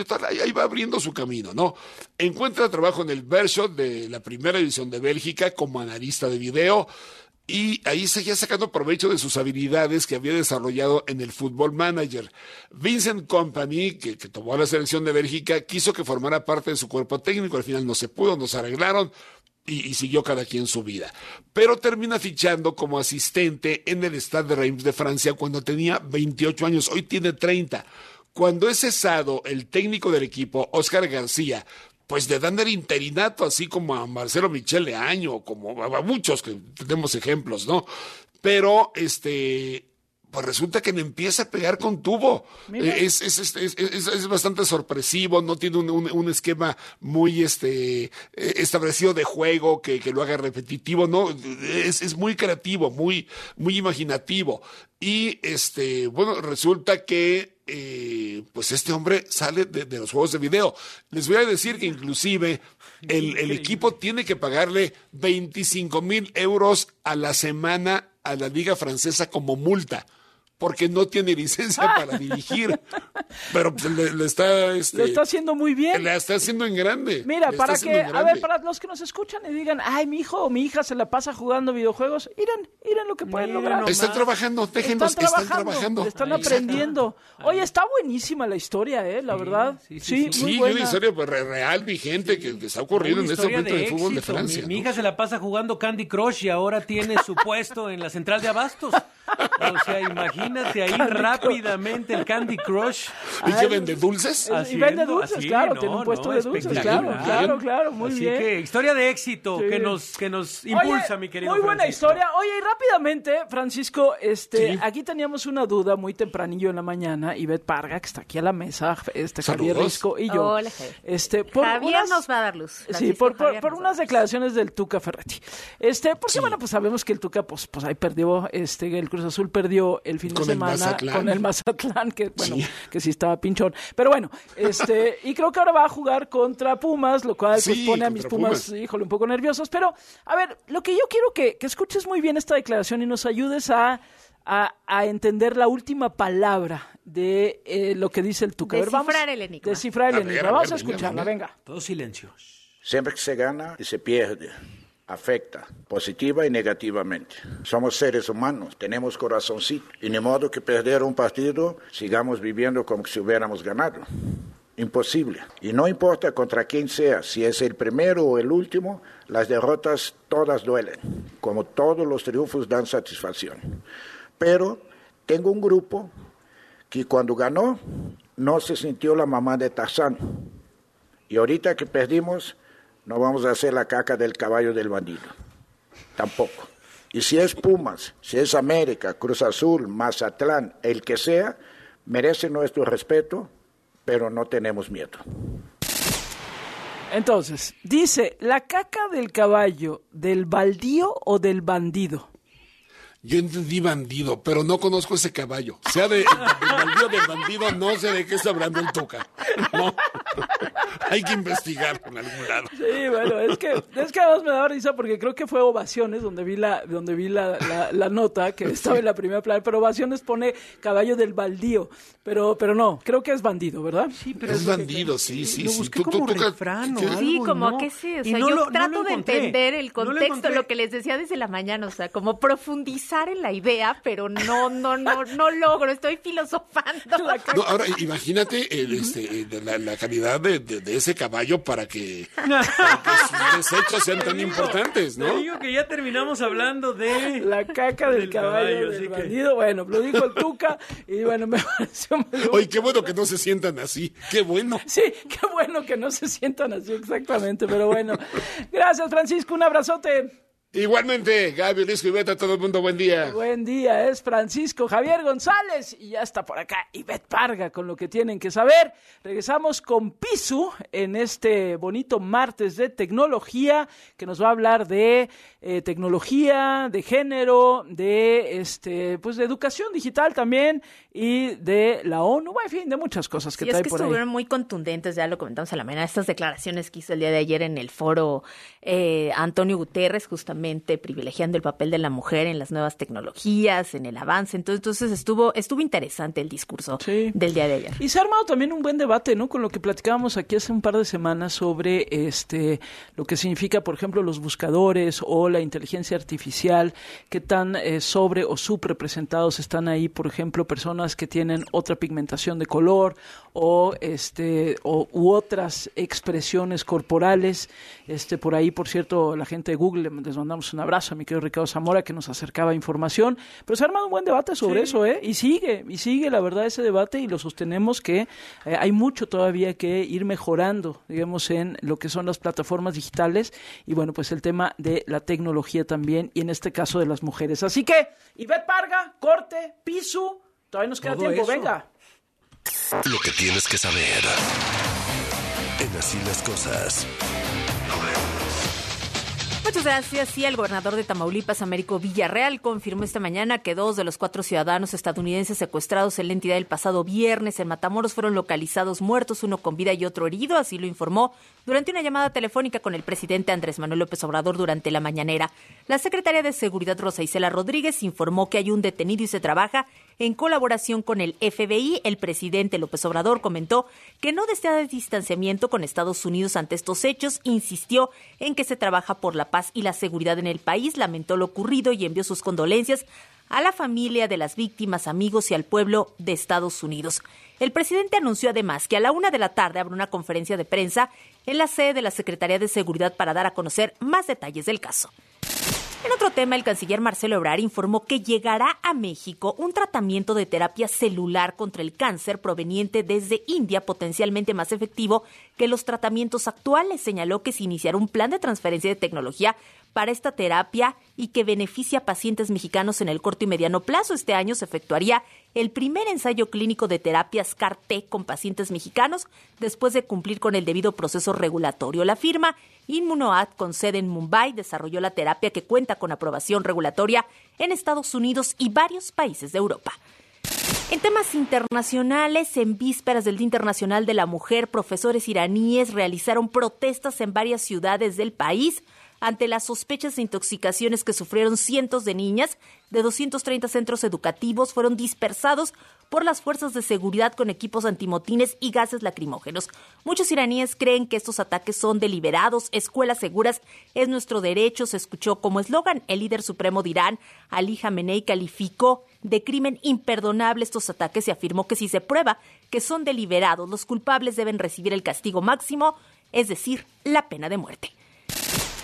Ahí va abriendo su camino, ¿no? Encuentra trabajo en el Bershot de la primera división de Bélgica como analista de video. Y ahí seguía sacando provecho de sus habilidades que había desarrollado en el Football Manager. Vincent Company, que, tomó la selección de Bélgica, quiso que formara parte de su cuerpo técnico. Al final no se pudo, no se arreglaron y, siguió cada quien su vida. Pero termina fichando como asistente en el Stade de Reims de Francia cuando tenía 28 años. Hoy tiene 30. Cuando es cesado el técnico del equipo, Oscar García, pues le dan el interinato, así como a Marcelo Michele Año, como a muchos que tenemos ejemplos, ¿no? Pero este. Pues resulta que le empieza a pegar con tubo. Eh, Es, es, es, es- bastante sorpresivo, no tiene un, un- un esquema muy este, eh, establecido de juego que, que lo haga repetitivo, ¿no? Es, es muy creativo, muy, muy imaginativo. Y este, bueno, resulta que eh, pues este hombre sale de, de los juegos de video. Les voy a decir que inclusive el, el equipo tiene que pagarle 25 mil euros a la semana a la liga francesa como multa. Porque no tiene licencia <laughs> para dirigir. Pero pues, le, le está, este, Lo está haciendo muy bien. la está haciendo en grande. Mira, para que, en a ver, para los que nos escuchan y digan, ay, mi hijo o mi hija se la pasa jugando videojuegos, miren, miren lo que pueden lograr. Están trabajando, déjenos, están están trabajando, trabajando. están Exacto. aprendiendo. Oye, está buenísima la historia, ¿eh? La verdad. Sí, sí, muy Sí, buena. una historia pues, re- real, vigente, que, que está ocurriendo en este momento en el fútbol de. Francia. Mi, hija se la pasa jugando Candy Crush y ahora tiene su <laughs> puesto en la central de abastos. O sea, imagínate ahí rápidamente el Candy Crush. ¿Y qué vende dulces? y vende dulces, claro, tiene un puesto de dulces, claro, claro, claro, muy Así bien. que historia de éxito que nos que nos impulsa, Oye, mi querido. Muy buena Francisco. historia. Oye, y rápidamente, Francisco, este, Sí. aquí teníamos una duda muy tempranillo en la mañana. Ivette Parga, que está aquí a la mesa, este Javier. Risco y yo. Hola, Javier. Este, por Javier unas- nos va a dar luz. Sí, por, por- unas declaraciones del Tuca Ferretti. Este, porque bueno, pues sabemos que el Tuca, pues, pues ahí perdió, este, el Cruz Azul perdió el fin Con el semana Mazatlán. con el Mazatlán, que bueno, Sí. que sí estaba pinchón. Pero bueno, este, <laughs> y creo que ahora va a jugar contra Pumas, lo cual pues, Sí, pone a mis Pumas, Pumas. híjole, un poco nerviosos. Pero, a ver, lo que yo quiero que, que escuches muy bien esta declaración y nos ayudes a, a, a entender la última palabra de eh, lo que dice el Tuca. A ver, vamos- Descifrar el enigma. Descifrar el A ver, enigma. a Vamos ver, a escucharla, venga. venga. Todo silencio. Siempre que se gana y se pierde, afecta, positiva y negativamente. Somos seres humanos, tenemos corazoncito, y ni modo que perder un partido sigamos viviendo como si hubiéramos ganado. Imposible. Y no importa contra quién sea, si es el primero o el último, las derrotas todas duelen, como todos los triunfos dan satisfacción. Pero tengo un grupo que cuando ganó no se sintió la mamá de Tarzán. Y ahorita que perdimos, no vamos a hacer la caca del caballo del bandido. Tampoco. Y si es Pumas, si es América, Cruz Azul, Mazatlán, el que sea, merece nuestro respeto, pero no tenemos miedo. Entonces, dice, ¿la caca del caballo del baldío o del bandido? Yo entendí bandido, pero no conozco ese caballo. Sea de, de bandido del bandido, no sé de qué está hablando el Tuca. No. <laughs> Hay que investigar en algún lado. Sí, bueno, es que, es que además me daba risa porque creo que fue Ovaciones donde vi la, donde vi la, la, la nota que estaba en la primera plana, pero Ovaciones pone caballo del baldío, pero, pero no, creo que es bandido, ¿verdad? Sí, Es bandido, sí, sí, Lo sí. busqué como refrán o ¿qué? algo, Sí, como no. que sí, o sea, no yo lo- trato lo de entender el No lo contexto, encontré. lo que les decía desde la mañana, o sea, como profundizar en la idea, pero no, no, no, no logro, estoy filosofando. <laughs> No, ahora imagínate el, este, eh, la, la calidad de, de- de ese caballo para que, para que sus desechos sean tan importantes, Te ¿no? digo que ya terminamos hablando de la caca del, caballo, así del que- bandido, bueno, lo dijo el Tuca y bueno, me <laughs> pareció Oye, qué bueno que no se sientan así. Qué bueno. Sí, qué bueno que no se sientan así exactamente, pero bueno. Gracias, Francisco, un abrazote. Igualmente, Gaby, Luis y Beta, todo el mundo, buen día. Buen día, es Francisco Javier González y ya está por acá Ivette Parga con lo que tienen que saber. Regresamos con Pisu en este bonito martes de tecnología que nos va a hablar de eh, tecnología, de género, de este, pues de educación digital también y de la ONU, bueno, en fin, de muchas cosas que Sí, es trae que por ahí. estuvieron muy contundentes, ya lo comentamos a la mañana, estas declaraciones que hizo el día de ayer en el foro eh, Antonio Guterres, justamente privilegiando el papel de la mujer en las nuevas tecnologías, en el avance. Entonces, entonces estuvo, estuvo interesante el discurso del día de ayer. Y se ha armado también un buen debate, ¿no? Con lo que platicábamos aquí hace un par de semanas sobre este lo que significa, por ejemplo, los buscadores o la inteligencia artificial, qué tan eh, sobre o subrepresentados están ahí, por ejemplo, personas que tienen otra pigmentación de color o este o, u otras expresiones corporales. Este por ahí, por cierto, la gente de Google les mandamos un abrazo a mi querido Ricardo Zamora que nos acercaba información, pero se ha armado un buen debate sobre Sí. eso, ¿eh? Y sigue, y sigue la verdad ese debate y lo sostenemos que eh, hay mucho todavía que ir mejorando, digamos, en lo que son las plataformas digitales y bueno, pues el tema de la tecnología también y en este caso de las mujeres. Así que, Ivette Parga, corte, piso, todavía nos queda Todo tiempo, eso. venga. Lo que tienes que saber. En así las cosas. Muchas gracias. Sí, el gobernador de Tamaulipas, Américo Villarreal, confirmó esta mañana que dos de los cuatro ciudadanos estadounidenses secuestrados en la entidad el pasado viernes en Matamoros fueron localizados muertos, uno con vida y otro herido. Así lo informó durante una llamada telefónica con el presidente Andrés Manuel López Obrador durante la mañanera. La secretaria de Seguridad, Rosa Isela Rodríguez, informó que hay un detenido y se trabaja en colaboración con el FBI. El presidente López Obrador comentó que no desea distanciamiento con Estados Unidos ante estos hechos, insistió en que se trabaja por la paz y la seguridad en el país, lamentó lo ocurrido y envió sus condolencias a la familia de las víctimas, amigos y al pueblo de Estados Unidos. El presidente anunció además que a la una de la tarde habrá una conferencia de prensa en la sede de la Secretaría de Seguridad para dar a conocer más detalles del caso. En otro tema, el canciller Marcelo Ebrard informó que llegará a México un tratamiento de terapia celular contra el cáncer proveniente desde India, potencialmente más efectivo que los tratamientos actuales. Señaló que se iniciará un plan de transferencia de tecnología para esta terapia y que beneficia a pacientes mexicanos en el corto y mediano plazo. Este año se efectuaría el primer ensayo clínico de terapias CAR-T con pacientes mexicanos después de cumplir con el debido proceso regulatorio. La firma Inmunoad, con sede en Mumbai, desarrolló la terapia que cuenta con aprobación regulatoria en Estados Unidos y varios países de Europa. En temas internacionales, en vísperas del Día Internacional de la Mujer, profesores iraníes realizaron protestas en varias ciudades del país ante las sospechas de intoxicaciones que sufrieron cientos de niñas de 230 centros educativos fueron dispersados por las fuerzas de seguridad con equipos antimotines y gases lacrimógenos. Muchos iraníes creen que estos ataques son deliberados. Escuelas seguras es nuestro derecho, se escuchó como eslogan. El líder supremo de Irán, Ali Khamenei, calificó de crimen imperdonable estos ataques y afirmó que si se prueba que son deliberados, los culpables deben recibir el castigo máximo, es decir, la pena de muerte.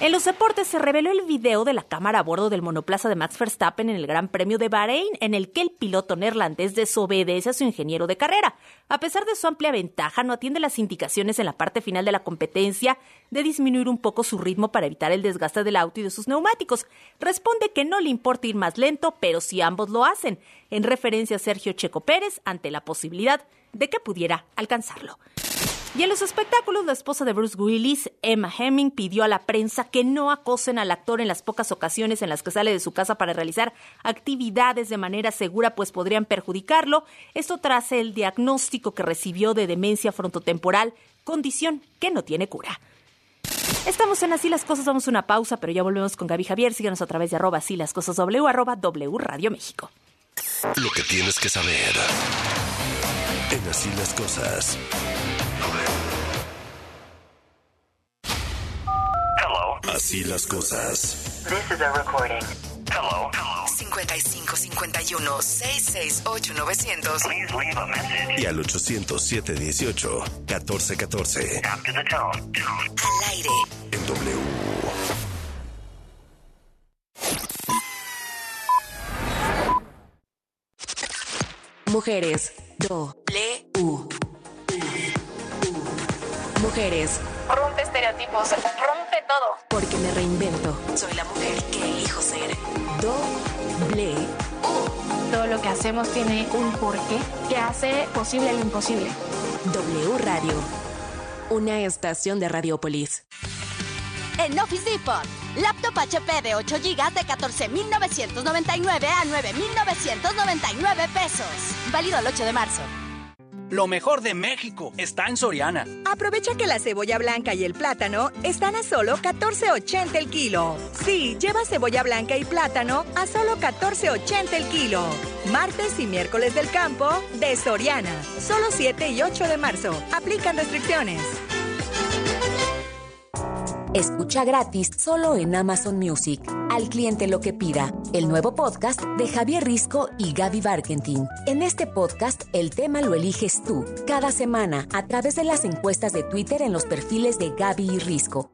En los deportes se reveló el video de la cámara a bordo del monoplaza de Max Verstappen en el Gran Premio de Bahrein, en el que el piloto neerlandés desobedece a su ingeniero de carrera. A pesar de su amplia ventaja, no atiende las indicaciones en la parte final de la competencia de disminuir un poco su ritmo para evitar el desgaste del auto y de sus neumáticos. Responde que no le importa ir más lento, pero si ambos lo hacen, en referencia a Sergio Checo Pérez ante la posibilidad de que pudiera alcanzarlo. Y en los espectáculos, la esposa de Bruce Willis, Emma Hemming, pidió a la prensa que no acosen al actor en las pocas ocasiones en las que sale de su casa para realizar actividades de manera segura, pues podrían perjudicarlo. Esto tras el diagnóstico que recibió de demencia frontotemporal, condición que no tiene cura. Estamos en Así las Cosas, damos una pausa, pero ya volvemos con Gaby Javier. Síganos a través de arroba así las cosas W, arroba W Radio México. Lo que tienes que saber en Así las Cosas. Así las cosas. This is a recording. Hello. Hello. 55 51 668 900. Please leave a message. Y al 807 18 14 14. After the tone. Al aire. En W. Mujeres. U. Mujeres. Rompe estereotipos. Rompe todo. Porque me reinvento. Soy la mujer que elijo ser. Doble Todo lo que hacemos tiene un porqué que hace posible lo imposible. W Radio. Una estación de Radiopolis. En Office Depot, laptop HP de 8 GB de 14,999 a 9,999 pesos. Válido el 8 de marzo. Lo mejor de México está en Soriana. Aprovecha que la cebolla blanca y el plátano están a solo 14.80 el kilo. Sí, lleva cebolla blanca y plátano a solo 14.80 el kilo. Martes y miércoles del campo de Soriana. Solo 7 y 8 de marzo. Aplican restricciones. Escucha gratis solo en Amazon Music. Al cliente lo que pida. El nuevo podcast de Javier Risco y Gaby Barkentin. En este podcast, el tema lo eliges tú, cada semana, a través de las encuestas de Twitter en los perfiles de Gaby y Risco.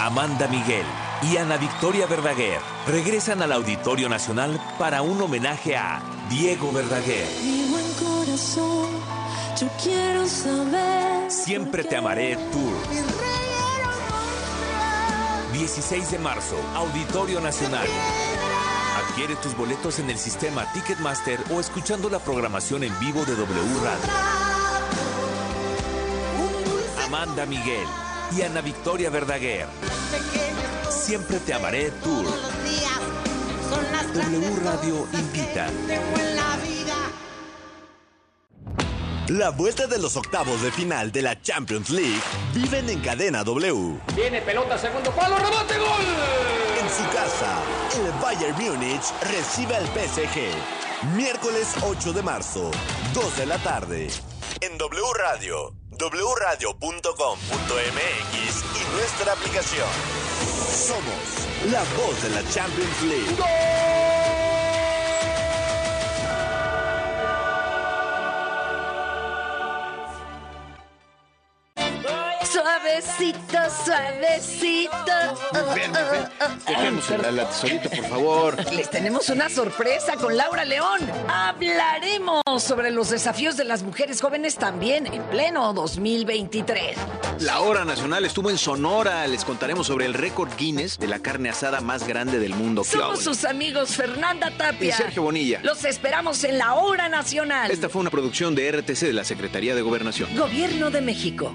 Amanda Miguel y Ana Victoria Verdaguer regresan al Auditorio Nacional para un homenaje a Diego Verdaguer. Mi buen corazón, yo quiero saber. Siempre te amaré Tour. 16 de marzo, Auditorio Nacional. Adquiere tus boletos en el sistema Ticketmaster o escuchando la programación en vivo de W Radio. Amanda Miguel y Ana Victoria Verdaguer. Siempre te amaré Tour. W Radio invita. La vuelta de los octavos de final de la Champions League viven en cadena W. Viene pelota, segundo palo, remate, gol. En su casa, el Bayern Múnich recibe al PSG. Miércoles 8 de marzo, 2 de la tarde. En W Radio, wradio.com.mx y nuestra aplicación. Somos la voz de la Champions League. Suavecito, suavecito. Ven, ven. Dejemos la, la por favor. Les tenemos una sorpresa con Laura León. Hablaremos sobre los desafíos de las mujeres jóvenes también en pleno 2023. La hora nacional estuvo en Sonora. Les contaremos sobre el récord Guinness de la carne asada más grande del mundo. ¿Qué Somos sus amigos Fernanda Tapia Y Sergio Bonilla. Los esperamos en la hora nacional. Esta fue una producción de RTC de la Secretaría de Gobernación. Gobierno de México.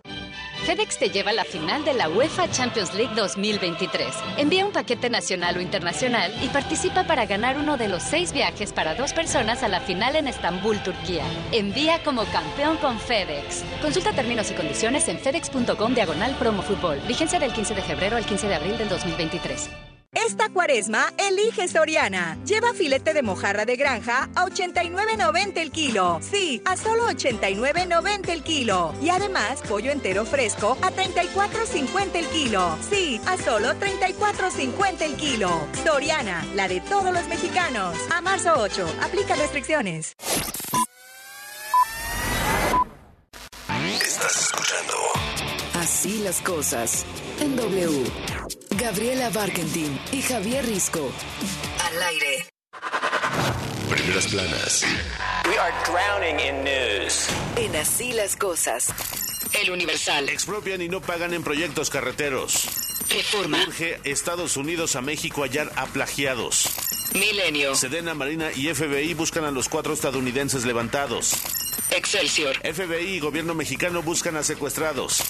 FedEx te lleva a la final de la UEFA Champions League 2023. Envía un paquete nacional o internacional y participa para ganar uno de los seis viajes para dos personas a la final en Estambul, Turquía. Envía como campeón con FedEx. Consulta términos y condiciones en fedex.com diagonal promo fútbol. Vigencia del 15 de febrero al 15 de abril del 2023. Esta cuaresma, elige Soriana. Lleva filete de mojarra de granja a 89.90 el kilo. Sí, a solo 89.90 el kilo. Y además, pollo entero fresco a 34.50 el kilo. Sí, a solo 34.50 el kilo. Soriana, la de todos los mexicanos. A marzo 8, aplica restricciones. Estás escuchando Así las cosas. En W. Gabriela Barkentin y Javier Risco. Al aire. Primeras planas. We are drowning in news. En Así las cosas. El Universal. Expropian y no pagan en proyectos carreteros. Reforma. Urge Estados Unidos a México hallar a plagiados. Milenio. Sedena, Marina y FBI buscan a los cuatro estadounidenses levantados. Excelsior. FBI y gobierno mexicano buscan a secuestrados.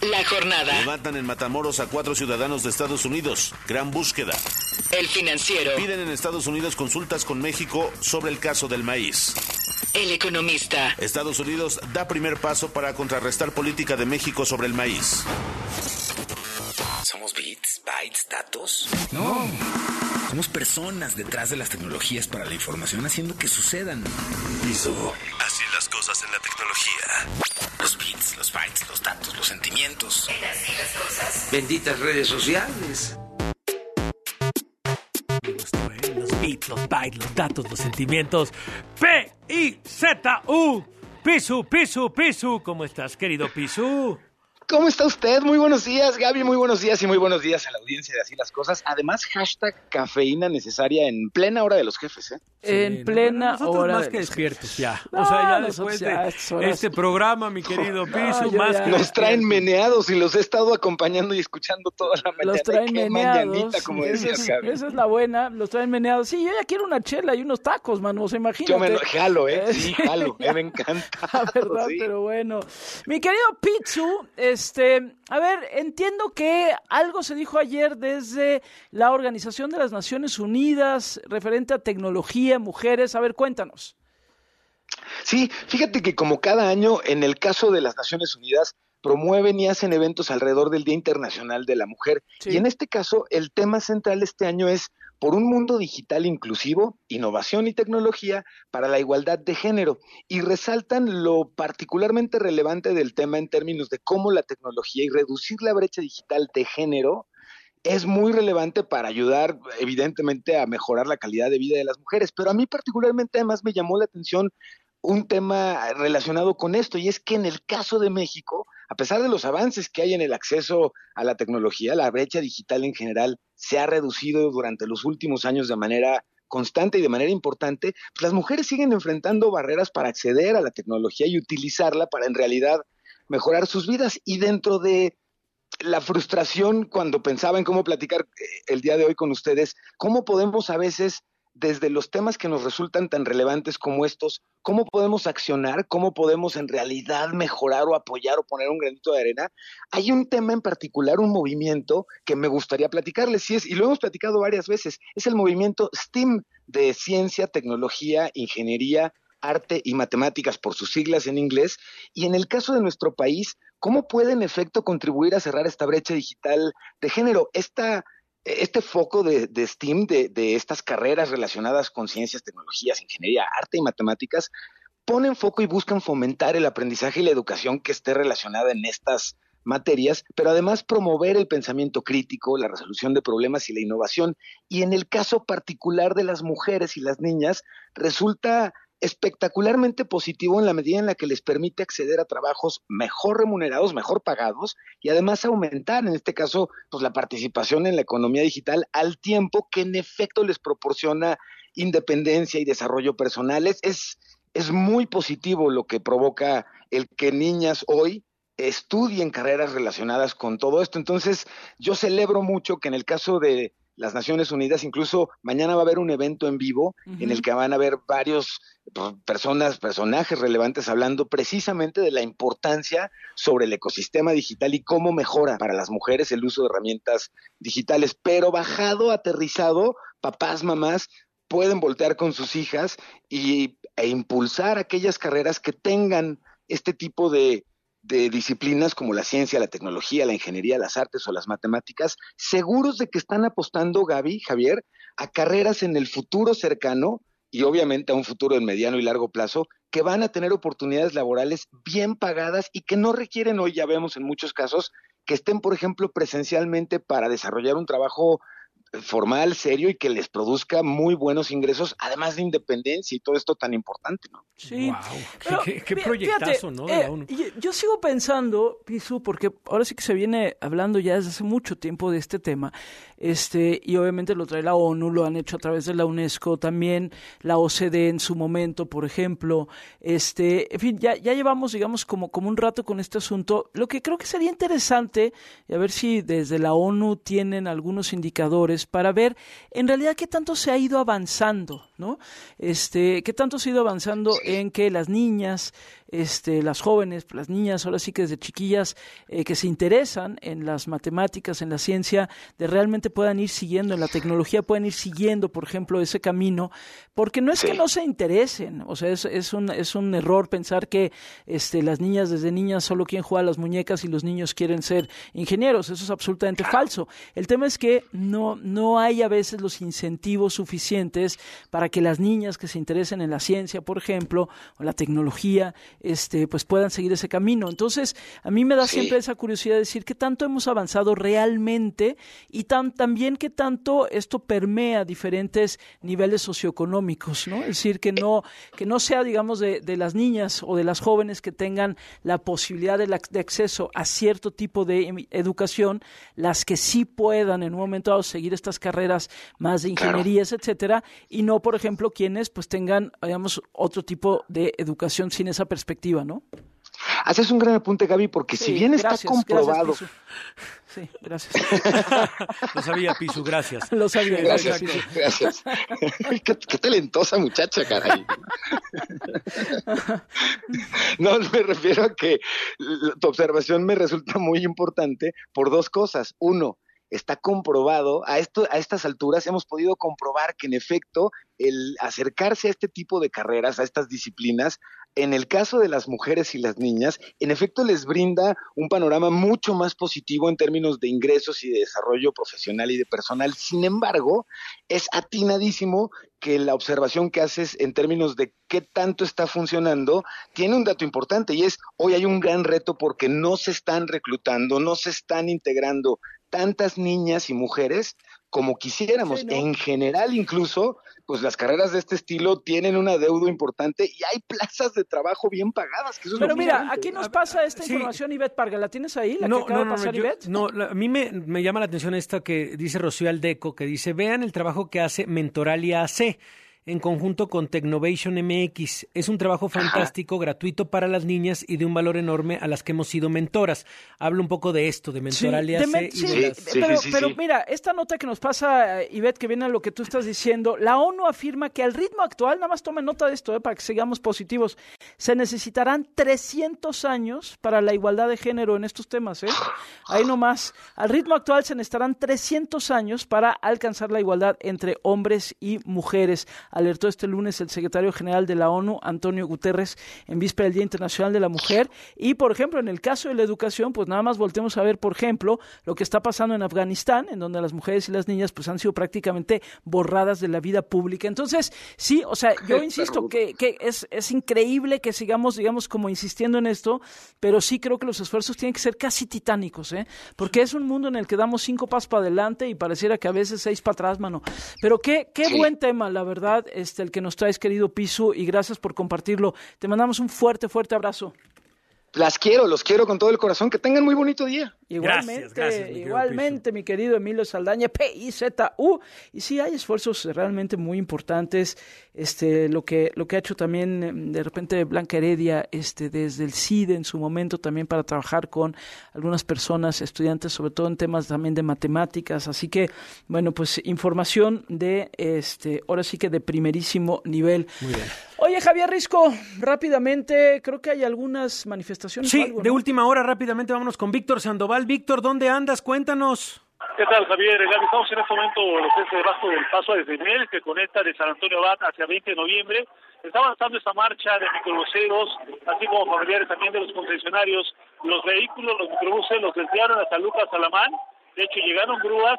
La jornada. Levantan en Matamoros a cuatro ciudadanos de Estados Unidos. Gran búsqueda. El financiero. Piden en Estados Unidos consultas con México sobre el caso del maíz. El economista. Estados Unidos da primer paso para contrarrestar política de México sobre el maíz. ¿Somos bits, bytes, datos? No. Somos personas detrás de las tecnologías para la información haciendo que sucedan. Piso. Así las cosas en la tecnología. Los bits, los bytes, los datos, los sentimientos. Así las cosas. Benditas redes sociales. Los beats, los bytes, los datos, los sentimientos. P-I-Z-U. Pisu, Pisu, Pisu. ¿Cómo estás, querido Pisu? ¿Cómo está usted? Muy buenos días, Gaby. Muy buenos días y muy buenos días a la audiencia de Así las Cosas. Además, hashtag cafeína necesaria en plena hora de los jefes, ¿eh? En plena Nosotros hora. más de que los despiertos ya. No, o sea, ya después ya a de horas- este programa, mi querido Pisu, yo más ya- que Nos traen meneados y los he estado acompañando y escuchando toda la mañana. Los traen Qué meneados. esa, decías, es, Gaby. esa es la buena. Los traen meneados. Sí, yo ya quiero una chela y unos tacos, mano. O sea, imagínate. Yo me lo- jalo, ¿eh? Sí, <laughs> sí. jalo. eh, me encanta. La verdad, sí. pero bueno. Mi querido Pizzu, este, a ver, entiendo que algo se dijo ayer desde la Organización de las Naciones Unidas referente a tecnología, mujeres. A ver, cuéntanos. Sí, fíjate que como cada año, en el caso de las Naciones Unidas, promueven y hacen eventos alrededor del Día Internacional de la Mujer. Sí. Y en este caso, el tema central este año es por un mundo digital inclusivo, innovación y tecnología para la igualdad de género y resaltan lo particularmente relevante del tema en términos de cómo la tecnología y reducir la brecha digital de género es muy relevante para ayudar, evidentemente, a mejorar la calidad de vida de las mujeres. Pero a mí particularmente, además, me llamó la atención un tema relacionado con esto, y es que en el caso de México, a pesar de los avances que hay en el acceso a la tecnología, la brecha digital en general se ha reducido durante los últimos años de manera constante y de manera importante, pues las mujeres siguen enfrentando barreras para acceder a la tecnología y utilizarla para en realidad mejorar sus vidas. Y dentro de la frustración cuando pensaba en cómo platicar eh, el día de hoy con ustedes, cómo podemos a veces desde los temas que nos resultan tan relevantes como estos, cómo podemos accionar, cómo podemos en realidad mejorar o apoyar o poner un granito de arena. Hay un tema en particular, un movimiento que me gustaría platicarles, y, es, y lo hemos platicado varias veces, es el movimiento STEAM de ciencia, tecnología, ingeniería, arte y matemáticas por sus siglas en inglés, y en el caso de nuestro país, ¿cómo puede en efecto contribuir a cerrar esta brecha digital de género? Esta este foco de, STEAM, de, de, estas carreras relacionadas con ciencias, tecnologías, ingeniería, arte y matemáticas, ponen foco y buscan fomentar el aprendizaje y la educación que esté relacionada en estas materias, pero además promover el pensamiento crítico, la resolución de problemas y la innovación. Y en el caso particular de las mujeres y las niñas, resulta espectacularmente positivo en la medida en la que les permite acceder a trabajos mejor remunerados, mejor pagados y además aumentar, en este caso, pues la participación en la economía digital al tiempo que en efecto les proporciona independencia y desarrollo personales. Es, es muy positivo lo que provoca el que niñas hoy estudien carreras relacionadas con todo esto. Entonces, yo celebro mucho que en el caso de las Naciones Unidas. Incluso mañana va a haber un evento en vivo en el que van a haber varios pues, personas, personajes relevantes hablando precisamente de la importancia sobre el ecosistema digital y cómo mejora para las mujeres el uso de herramientas digitales. Pero bajado, aterrizado, papás, mamás pueden voltear con sus hijas y, e impulsar aquellas carreras que tengan este tipo de de disciplinas como la ciencia, la tecnología, la ingeniería, las artes o las matemáticas, seguros de que están apostando, Gaby, Javier, a carreras en el futuro cercano y obviamente a un futuro en mediano y largo plazo, que van a tener oportunidades laborales bien pagadas y que no requieren, hoy ya vemos en muchos casos, que estén, por ejemplo, presencialmente para desarrollar un trabajo formal, serio y que les produzca muy buenos ingresos, además de independencia y todo esto tan importante, ¿no? Sí. qué, proyectazo, ¿no? Eh, yo, sigo pensando, Pisu, porque ahora sí que se viene hablando ya desde hace mucho tiempo de este tema, este, y obviamente lo trae la ONU, lo han hecho a través de la UNESCO, también la OCDE en su momento, por ejemplo, este, en fin, ya, ya llevamos, digamos, como, como un rato con este asunto. Lo que creo que sería interesante, y a ver si desde la ONU tienen algunos indicadores, para ver en realidad qué tanto se ha ido avanzando, ¿no? Este, qué tanto se ha ido avanzando en que las niñas este, las jóvenes, las niñas, ahora sí que desde chiquillas, eh, que se interesan en las matemáticas, en la ciencia, de realmente puedan ir siguiendo, en la tecnología puedan ir siguiendo, por ejemplo, ese camino, porque no es que no se interesen, o sea, es, es, un, es un error pensar que este, las niñas desde niñas solo quieren jugar a las muñecas y los niños quieren ser ingenieros, eso es absolutamente falso. El tema es que no, no hay a veces los incentivos suficientes para que las niñas que se interesen en la ciencia, por ejemplo, o la tecnología, este, pues puedan seguir ese camino. Entonces, a mí me da siempre esa curiosidad de decir qué tanto hemos avanzado realmente y tan, también qué tanto esto permea diferentes niveles socioeconómicos, ¿no? Es decir, que no, que no sea, digamos, de, de las niñas o de las jóvenes que tengan la posibilidad de, de acceso a cierto tipo de educación, las que sí puedan en un momento dado seguir estas carreras más de ingenierías, etcétera, y no, por ejemplo, quienes pues tengan, digamos, otro tipo de educación sin esa perspectiva perspectiva, ¿no? Haces un gran apunte, Gaby, porque si bien está comprobado. sí, gracias. <laughs> Lo sabía, Pisu, gracias. Lo sabía, gracias. Gracias. qué, talentosa muchacha, caray. no, me refiero a que tu observación me resulta muy importante por dos cosas. Uno, está comprobado, a, esto, a estas alturas hemos podido comprobar que en efecto el acercarse a este tipo de carreras, a estas disciplinas, en el caso de las mujeres y las niñas, en efecto les brinda un panorama mucho más positivo en términos de ingresos y de desarrollo profesional y de personal. Sin embargo, es atinadísimo que la observación que haces en términos de qué tanto está funcionando tiene un dato importante y es hoy hay un gran reto porque no se están reclutando, no se están integrando tantas niñas y mujeres como quisiéramos. En general, incluso, pues las carreras de este estilo tienen un adeudo importante y hay plazas de trabajo bien pagadas. Que eso Pero mira, aquí nos pasa esta información, Ivette Parga. ¿La tienes ahí? ¿La no, que acaba no, de no, pasar, yo- Ivette? no, la- a mí me, me llama la atención esta que dice Rocío Aldeco, que dice, vean el trabajo que hace Mentoralia AC en conjunto con Technovation MX. Es un trabajo fantástico, gratuito para las niñas y de un valor enorme a las que hemos sido mentoras. Hablo un poco de esto, de men- y sí, las- pero, pero mira, esta nota que nos pasa, eh, Ivette, que viene a lo que tú estás diciendo, la ONU afirma que al ritmo actual, nada más tomen nota de esto, eh, para que sigamos positivos, se necesitarán 300 años para la igualdad de género en estos temas. ¿eh? Ahí nomás, al ritmo actual se necesitarán 300 años para alcanzar la igualdad entre hombres y mujeres, alertó este lunes el secretario general de la ONU, Antonio Guterres, en víspera del Día Internacional de la Mujer. Y, por ejemplo, en el caso de la educación, pues nada más voltemos a ver, por ejemplo, lo que está pasando en Afganistán, en donde las mujeres y las niñas pues han sido prácticamente borradas de la vida pública. Entonces, sí, o sea, yo <laughs> insisto que, que es, es increíble que sigamos, digamos, como insistiendo en esto, pero sí creo que los esfuerzos tienen que ser casi titánicos, ¿eh? Porque es un mundo en el que damos cinco pasos para adelante y pareciera que a veces seis para atrás, mano. Pero qué, qué Sí. buen tema, la verdad, este, el que nos traes, querido Pisu, y gracias por compartirlo. Te mandamos un fuerte, fuerte abrazo. Las quiero, los quiero con todo el corazón. Que tengan muy bonito día. Igualmente, igualmente, mi querido Emilio Saldaña, P-I-Z-U. Y sí, hay esfuerzos realmente muy importantes. Este, lo que, lo que ha hecho también, em, de repente, Blanca Heredia, este, desde el CIDE en su momento, también para trabajar con algunas personas, estudiantes, sobre todo en temas también de matemáticas. Así que, bueno, pues información de, este, ahora sí que de primerísimo nivel. Muy bien. Oye, Javier Risco, rápidamente, creo que hay algunas manifestaciones. o Sí, algo, de ¿no? última hora, rápidamente vámonos con Víctor Sandoval. Víctor, ¿dónde andas? Cuéntanos. ¿Qué tal, Javier? Gaby, estamos en este momento lo que es debajo del paso a desnivel que conecta de San Antonio Abad hacia 20 de noviembre. Está avanzando esta marcha de microbuseros, así como familiares también de los concesionarios. Los vehículos, los microbuses, los desviaron hasta Lucas Alamán. De hecho, llegaron grúas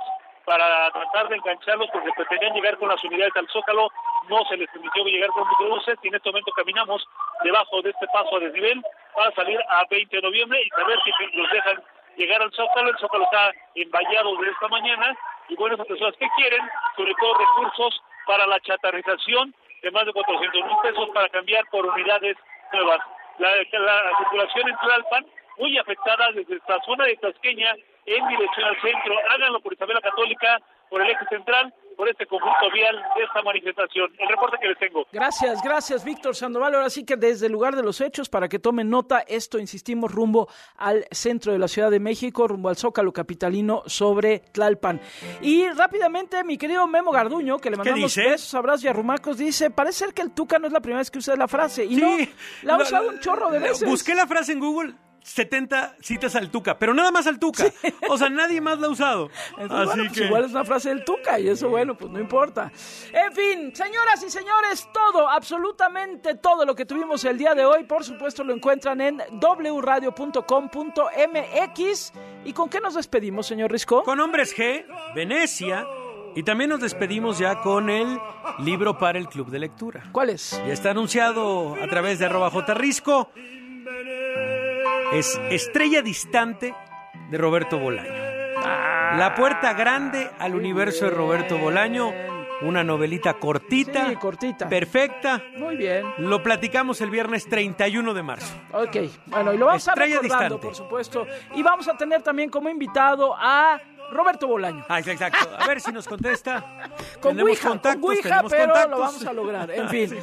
para tratar de engancharlos porque pretendían llegar con las unidades al Zócalo. No se les permitió llegar con microbuses y en este momento caminamos debajo de este paso a desnivel para salir a 20 de noviembre y saber si los dejan llegar al Zócalo. El Zócalo está envallado de esta mañana y bueno, esas personas que quieren, sobre todo recursos para la chatarrización de más de 400 mil pesos para cambiar por unidades nuevas. La, la circulación en Tlalpan, muy afectada desde esta zona de Tasqueña en dirección al centro. Háganlo por Isabela Católica, por el eje central, por este conjunto vial de esta manifestación. El reporte que les tengo. Gracias, gracias, Víctor Sandoval. Ahora sí que desde el lugar de los hechos, para que tomen nota, esto, insistimos, rumbo al centro de la Ciudad de México, rumbo al Zócalo Capitalino sobre Tlalpan. Y rápidamente, mi querido Memo Garduño, que le mandamos besos, abrazos y arrumacos, dice, parece ser que el Tuca no es la primera vez que usa la frase. Y Sí, no, la ha usado un chorro de veces. Busqué la frase en Google. 70 citas al Tuca, pero nada más al Tuca. O sea, nadie más la ha usado. Entonces, Así bueno, pues que igual es una frase del Tuca y eso, bueno, pues no importa. En fin, señoras y señores, todo, absolutamente todo lo que tuvimos el día de hoy, por supuesto, lo encuentran en wradio.com.mx. ¿Y con qué nos despedimos, señor Risco? Con Hombres G, Venecia. Y también nos despedimos ya con el libro para el Club de Lectura. ¿Cuál es? Ya está anunciado a través de arroba jrisco. Es Estrella Distante de Roberto Bolaño. La puerta grande al universo de Roberto Bolaño. Una novelita cortita. Sí, cortita. Perfecta. Muy bien. Lo platicamos el viernes 31 de marzo. Ok, bueno, y lo vamos a Estrella estar recordando, distante. por supuesto. Y vamos a tener también como invitado a Roberto Bolaño. Ah, exacto. A ver si nos contesta. Con Tenemos Ouija, contactos, con Ouija, tenemos pero contactos. lo vamos a lograr. En <laughs> fin.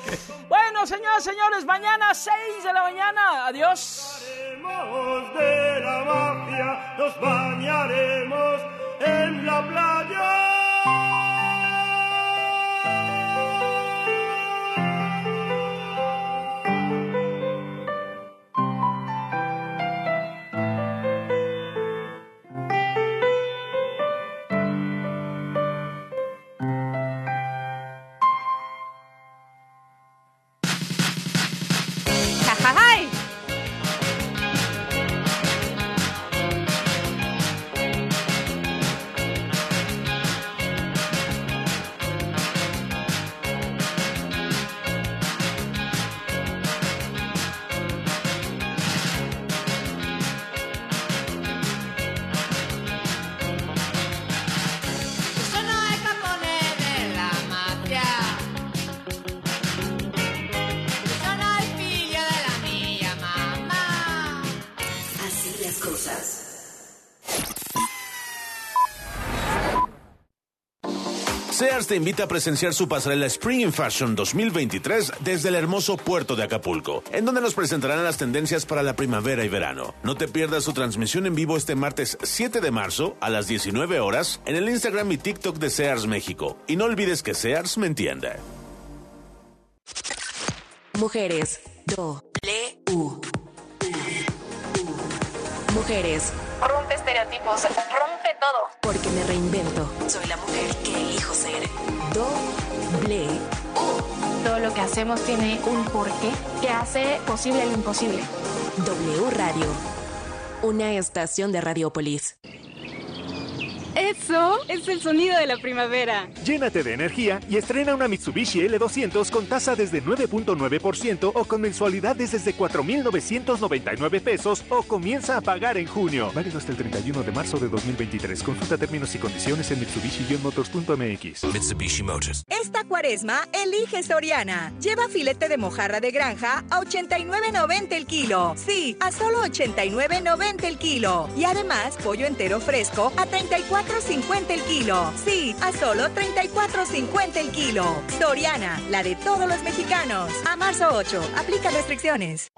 Bueno, señoras, señores, mañana 6 de la mañana. Adiós. de la magia nos bañaremos en la playa. Sears te invita a presenciar su pasarela Spring in Fashion 2023 desde el hermoso puerto de Acapulco, en donde nos presentarán las tendencias para la primavera y verano. No te pierdas su transmisión en vivo este martes 7 de marzo a las 19 horas en el Instagram y TikTok de Sears México. Y no olvides que Sears me entiende. Mujeres. Do. Le. U. Mujeres. Rompe estereotipos, rompe todo. Porque me reinvento. Soy la mujer que elijo ser. Doble U. Todo lo que hacemos tiene un porqué que hace posible lo imposible. W Radio. Una estación de Radiopolis. Eso es el sonido de la primavera. Llénate de energía y estrena una Mitsubishi L200 con tasa desde 9.9% o con mensualidades desde 4.999 pesos o comienza a pagar en junio. Válido hasta el 31 de marzo de 2023. Consulta términos y condiciones en mitsubishi-motors.mx. Mitsubishi Motors. Esta cuaresma, elige Soriana. Lleva filete de mojarra de granja a 89.90 el kilo. Sí, a solo 89.90 el kilo. Y además, pollo entero fresco a 34 34.50 el kilo. Sí, a solo 34.50 el kilo. Soriana, la de todos los mexicanos. A marzo 8, aplica restricciones.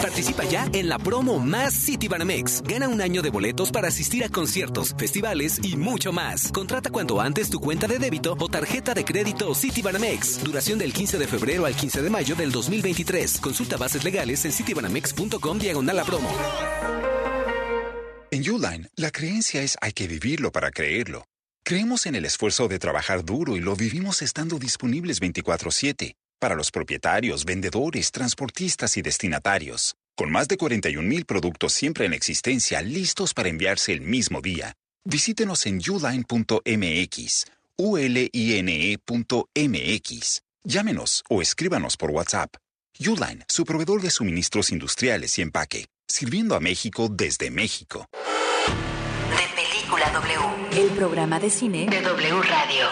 Participa ya en la promo Más City Banamex. Gana un año de boletos para asistir a conciertos, festivales y mucho más. Contrata cuanto antes tu cuenta de débito o tarjeta de crédito City Banamex. Duración del 15 de febrero al 15 de mayo del 2023. Consulta bases legales en citybanamex.com diagonal a promo. En Uline, la creencia es hay que vivirlo para creerlo. Creemos en el esfuerzo de trabajar duro y lo vivimos estando disponibles 24/7 para los propietarios, vendedores, transportistas y destinatarios. Con más de 41.000 productos siempre en existencia listos para enviarse el mismo día. Visítenos en uline.mx, uline.mx. Llámenos o escríbanos por WhatsApp. Uline, su proveedor de suministros industriales y empaque sirviendo a México desde México. De Película W, el programa de cine de W Radio.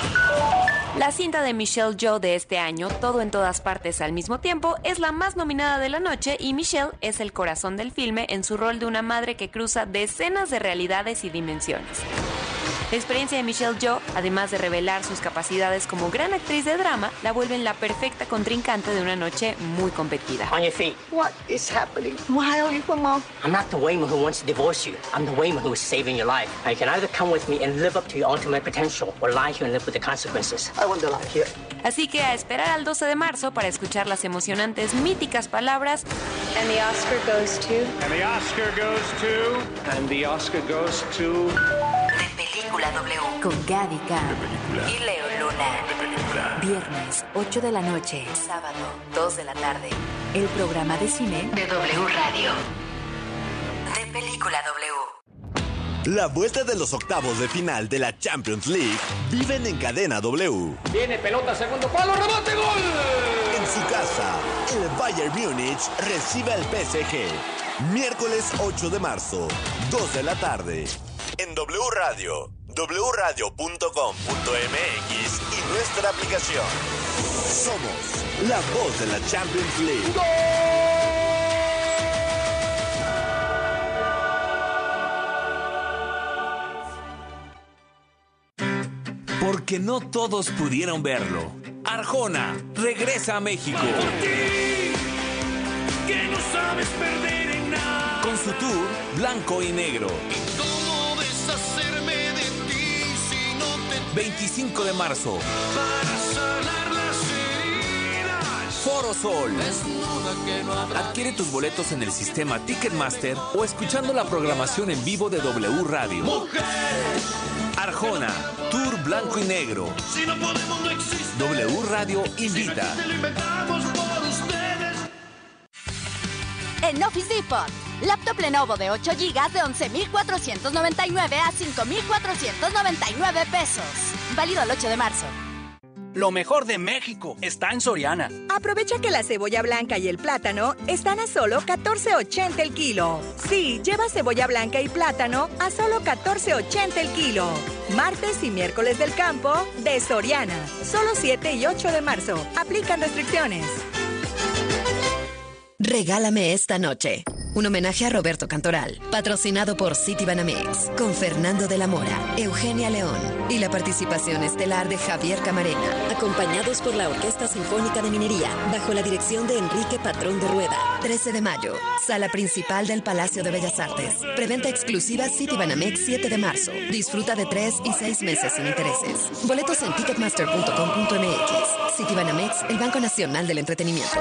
La cinta de Michelle Joe de este año, Todo en todas partes al mismo tiempo, es la más nominada de la noche y Michelle es el corazón del filme en su rol de una madre que cruza decenas de realidades y dimensiones. La experiencia de Michelle Yeoh, además de revelar sus capacidades como gran actriz de drama, la vuelven la perfecta contrincante de una noche muy competida. On your feet. What is happening? Why are you from mom? I'm not the Wayman who wants to divorce you. I'm the Wayman who is saving your life. Now you can either come with me and live up to your ultimate potential or lie here and live with the consequences. I want to lie here. Así que a esperar al 12 de marzo para escuchar las emocionantes míticas palabras And the Oscar goes to And the Oscar goes to And the Oscar goes to Película W con Gaby Khan y Leo Luna. Viernes 8 de la noche, sábado 2 de la tarde. El programa de cine de W Radio. De Película W. La vuelta de los octavos de final de la Champions League viven en cadena W. Viene pelota, segundo palo, rebote, gol. En su casa, el Bayern Múnich recibe al PSG. Miércoles 8 de marzo, 2 de la tarde. En W Radio, wradio.com.mx y nuestra aplicación. Somos la voz de la Champions League. Porque no todos pudieron verlo. Arjona regresa a México. Que no sabes perder en nada. Con su tour Blanco y Negro. 25 de marzo. para sanar las heridas? Foro Sol. Adquiere tus boletos en el sistema Ticketmaster o escuchando la programación en vivo de W Radio. Arjona, Tour Blanco y Negro. si no podemos no existe. W Radio invita. En Office Depot, laptop Lenovo de 8 GB de 11,499 a 5,499 pesos. Válido el 8 de marzo. Lo mejor de México está en Soriana. Aprovecha que la cebolla blanca y el plátano están a solo 14.80 el kilo. Sí, lleva cebolla blanca y plátano a solo 14.80 el kilo. Martes y miércoles del campo de Soriana. Solo 7 y 8 de marzo. Aplican restricciones. Regálame esta noche. Un homenaje a Roberto Cantoral, patrocinado por Citibanamex, con Fernando de la Mora, Eugenia León y la participación estelar de Javier Camarena, acompañados por la Orquesta Sinfónica de Minería, bajo la dirección de Enrique Patrón de Rueda. 13 de mayo, sala principal del Palacio de Bellas Artes. Preventa exclusiva Citibanamex 7 de marzo. Disfruta de 3 y 6 meses sin intereses. Boletos en ticketmaster.com.mx. Citibanamex, el Banco Nacional del Entretenimiento.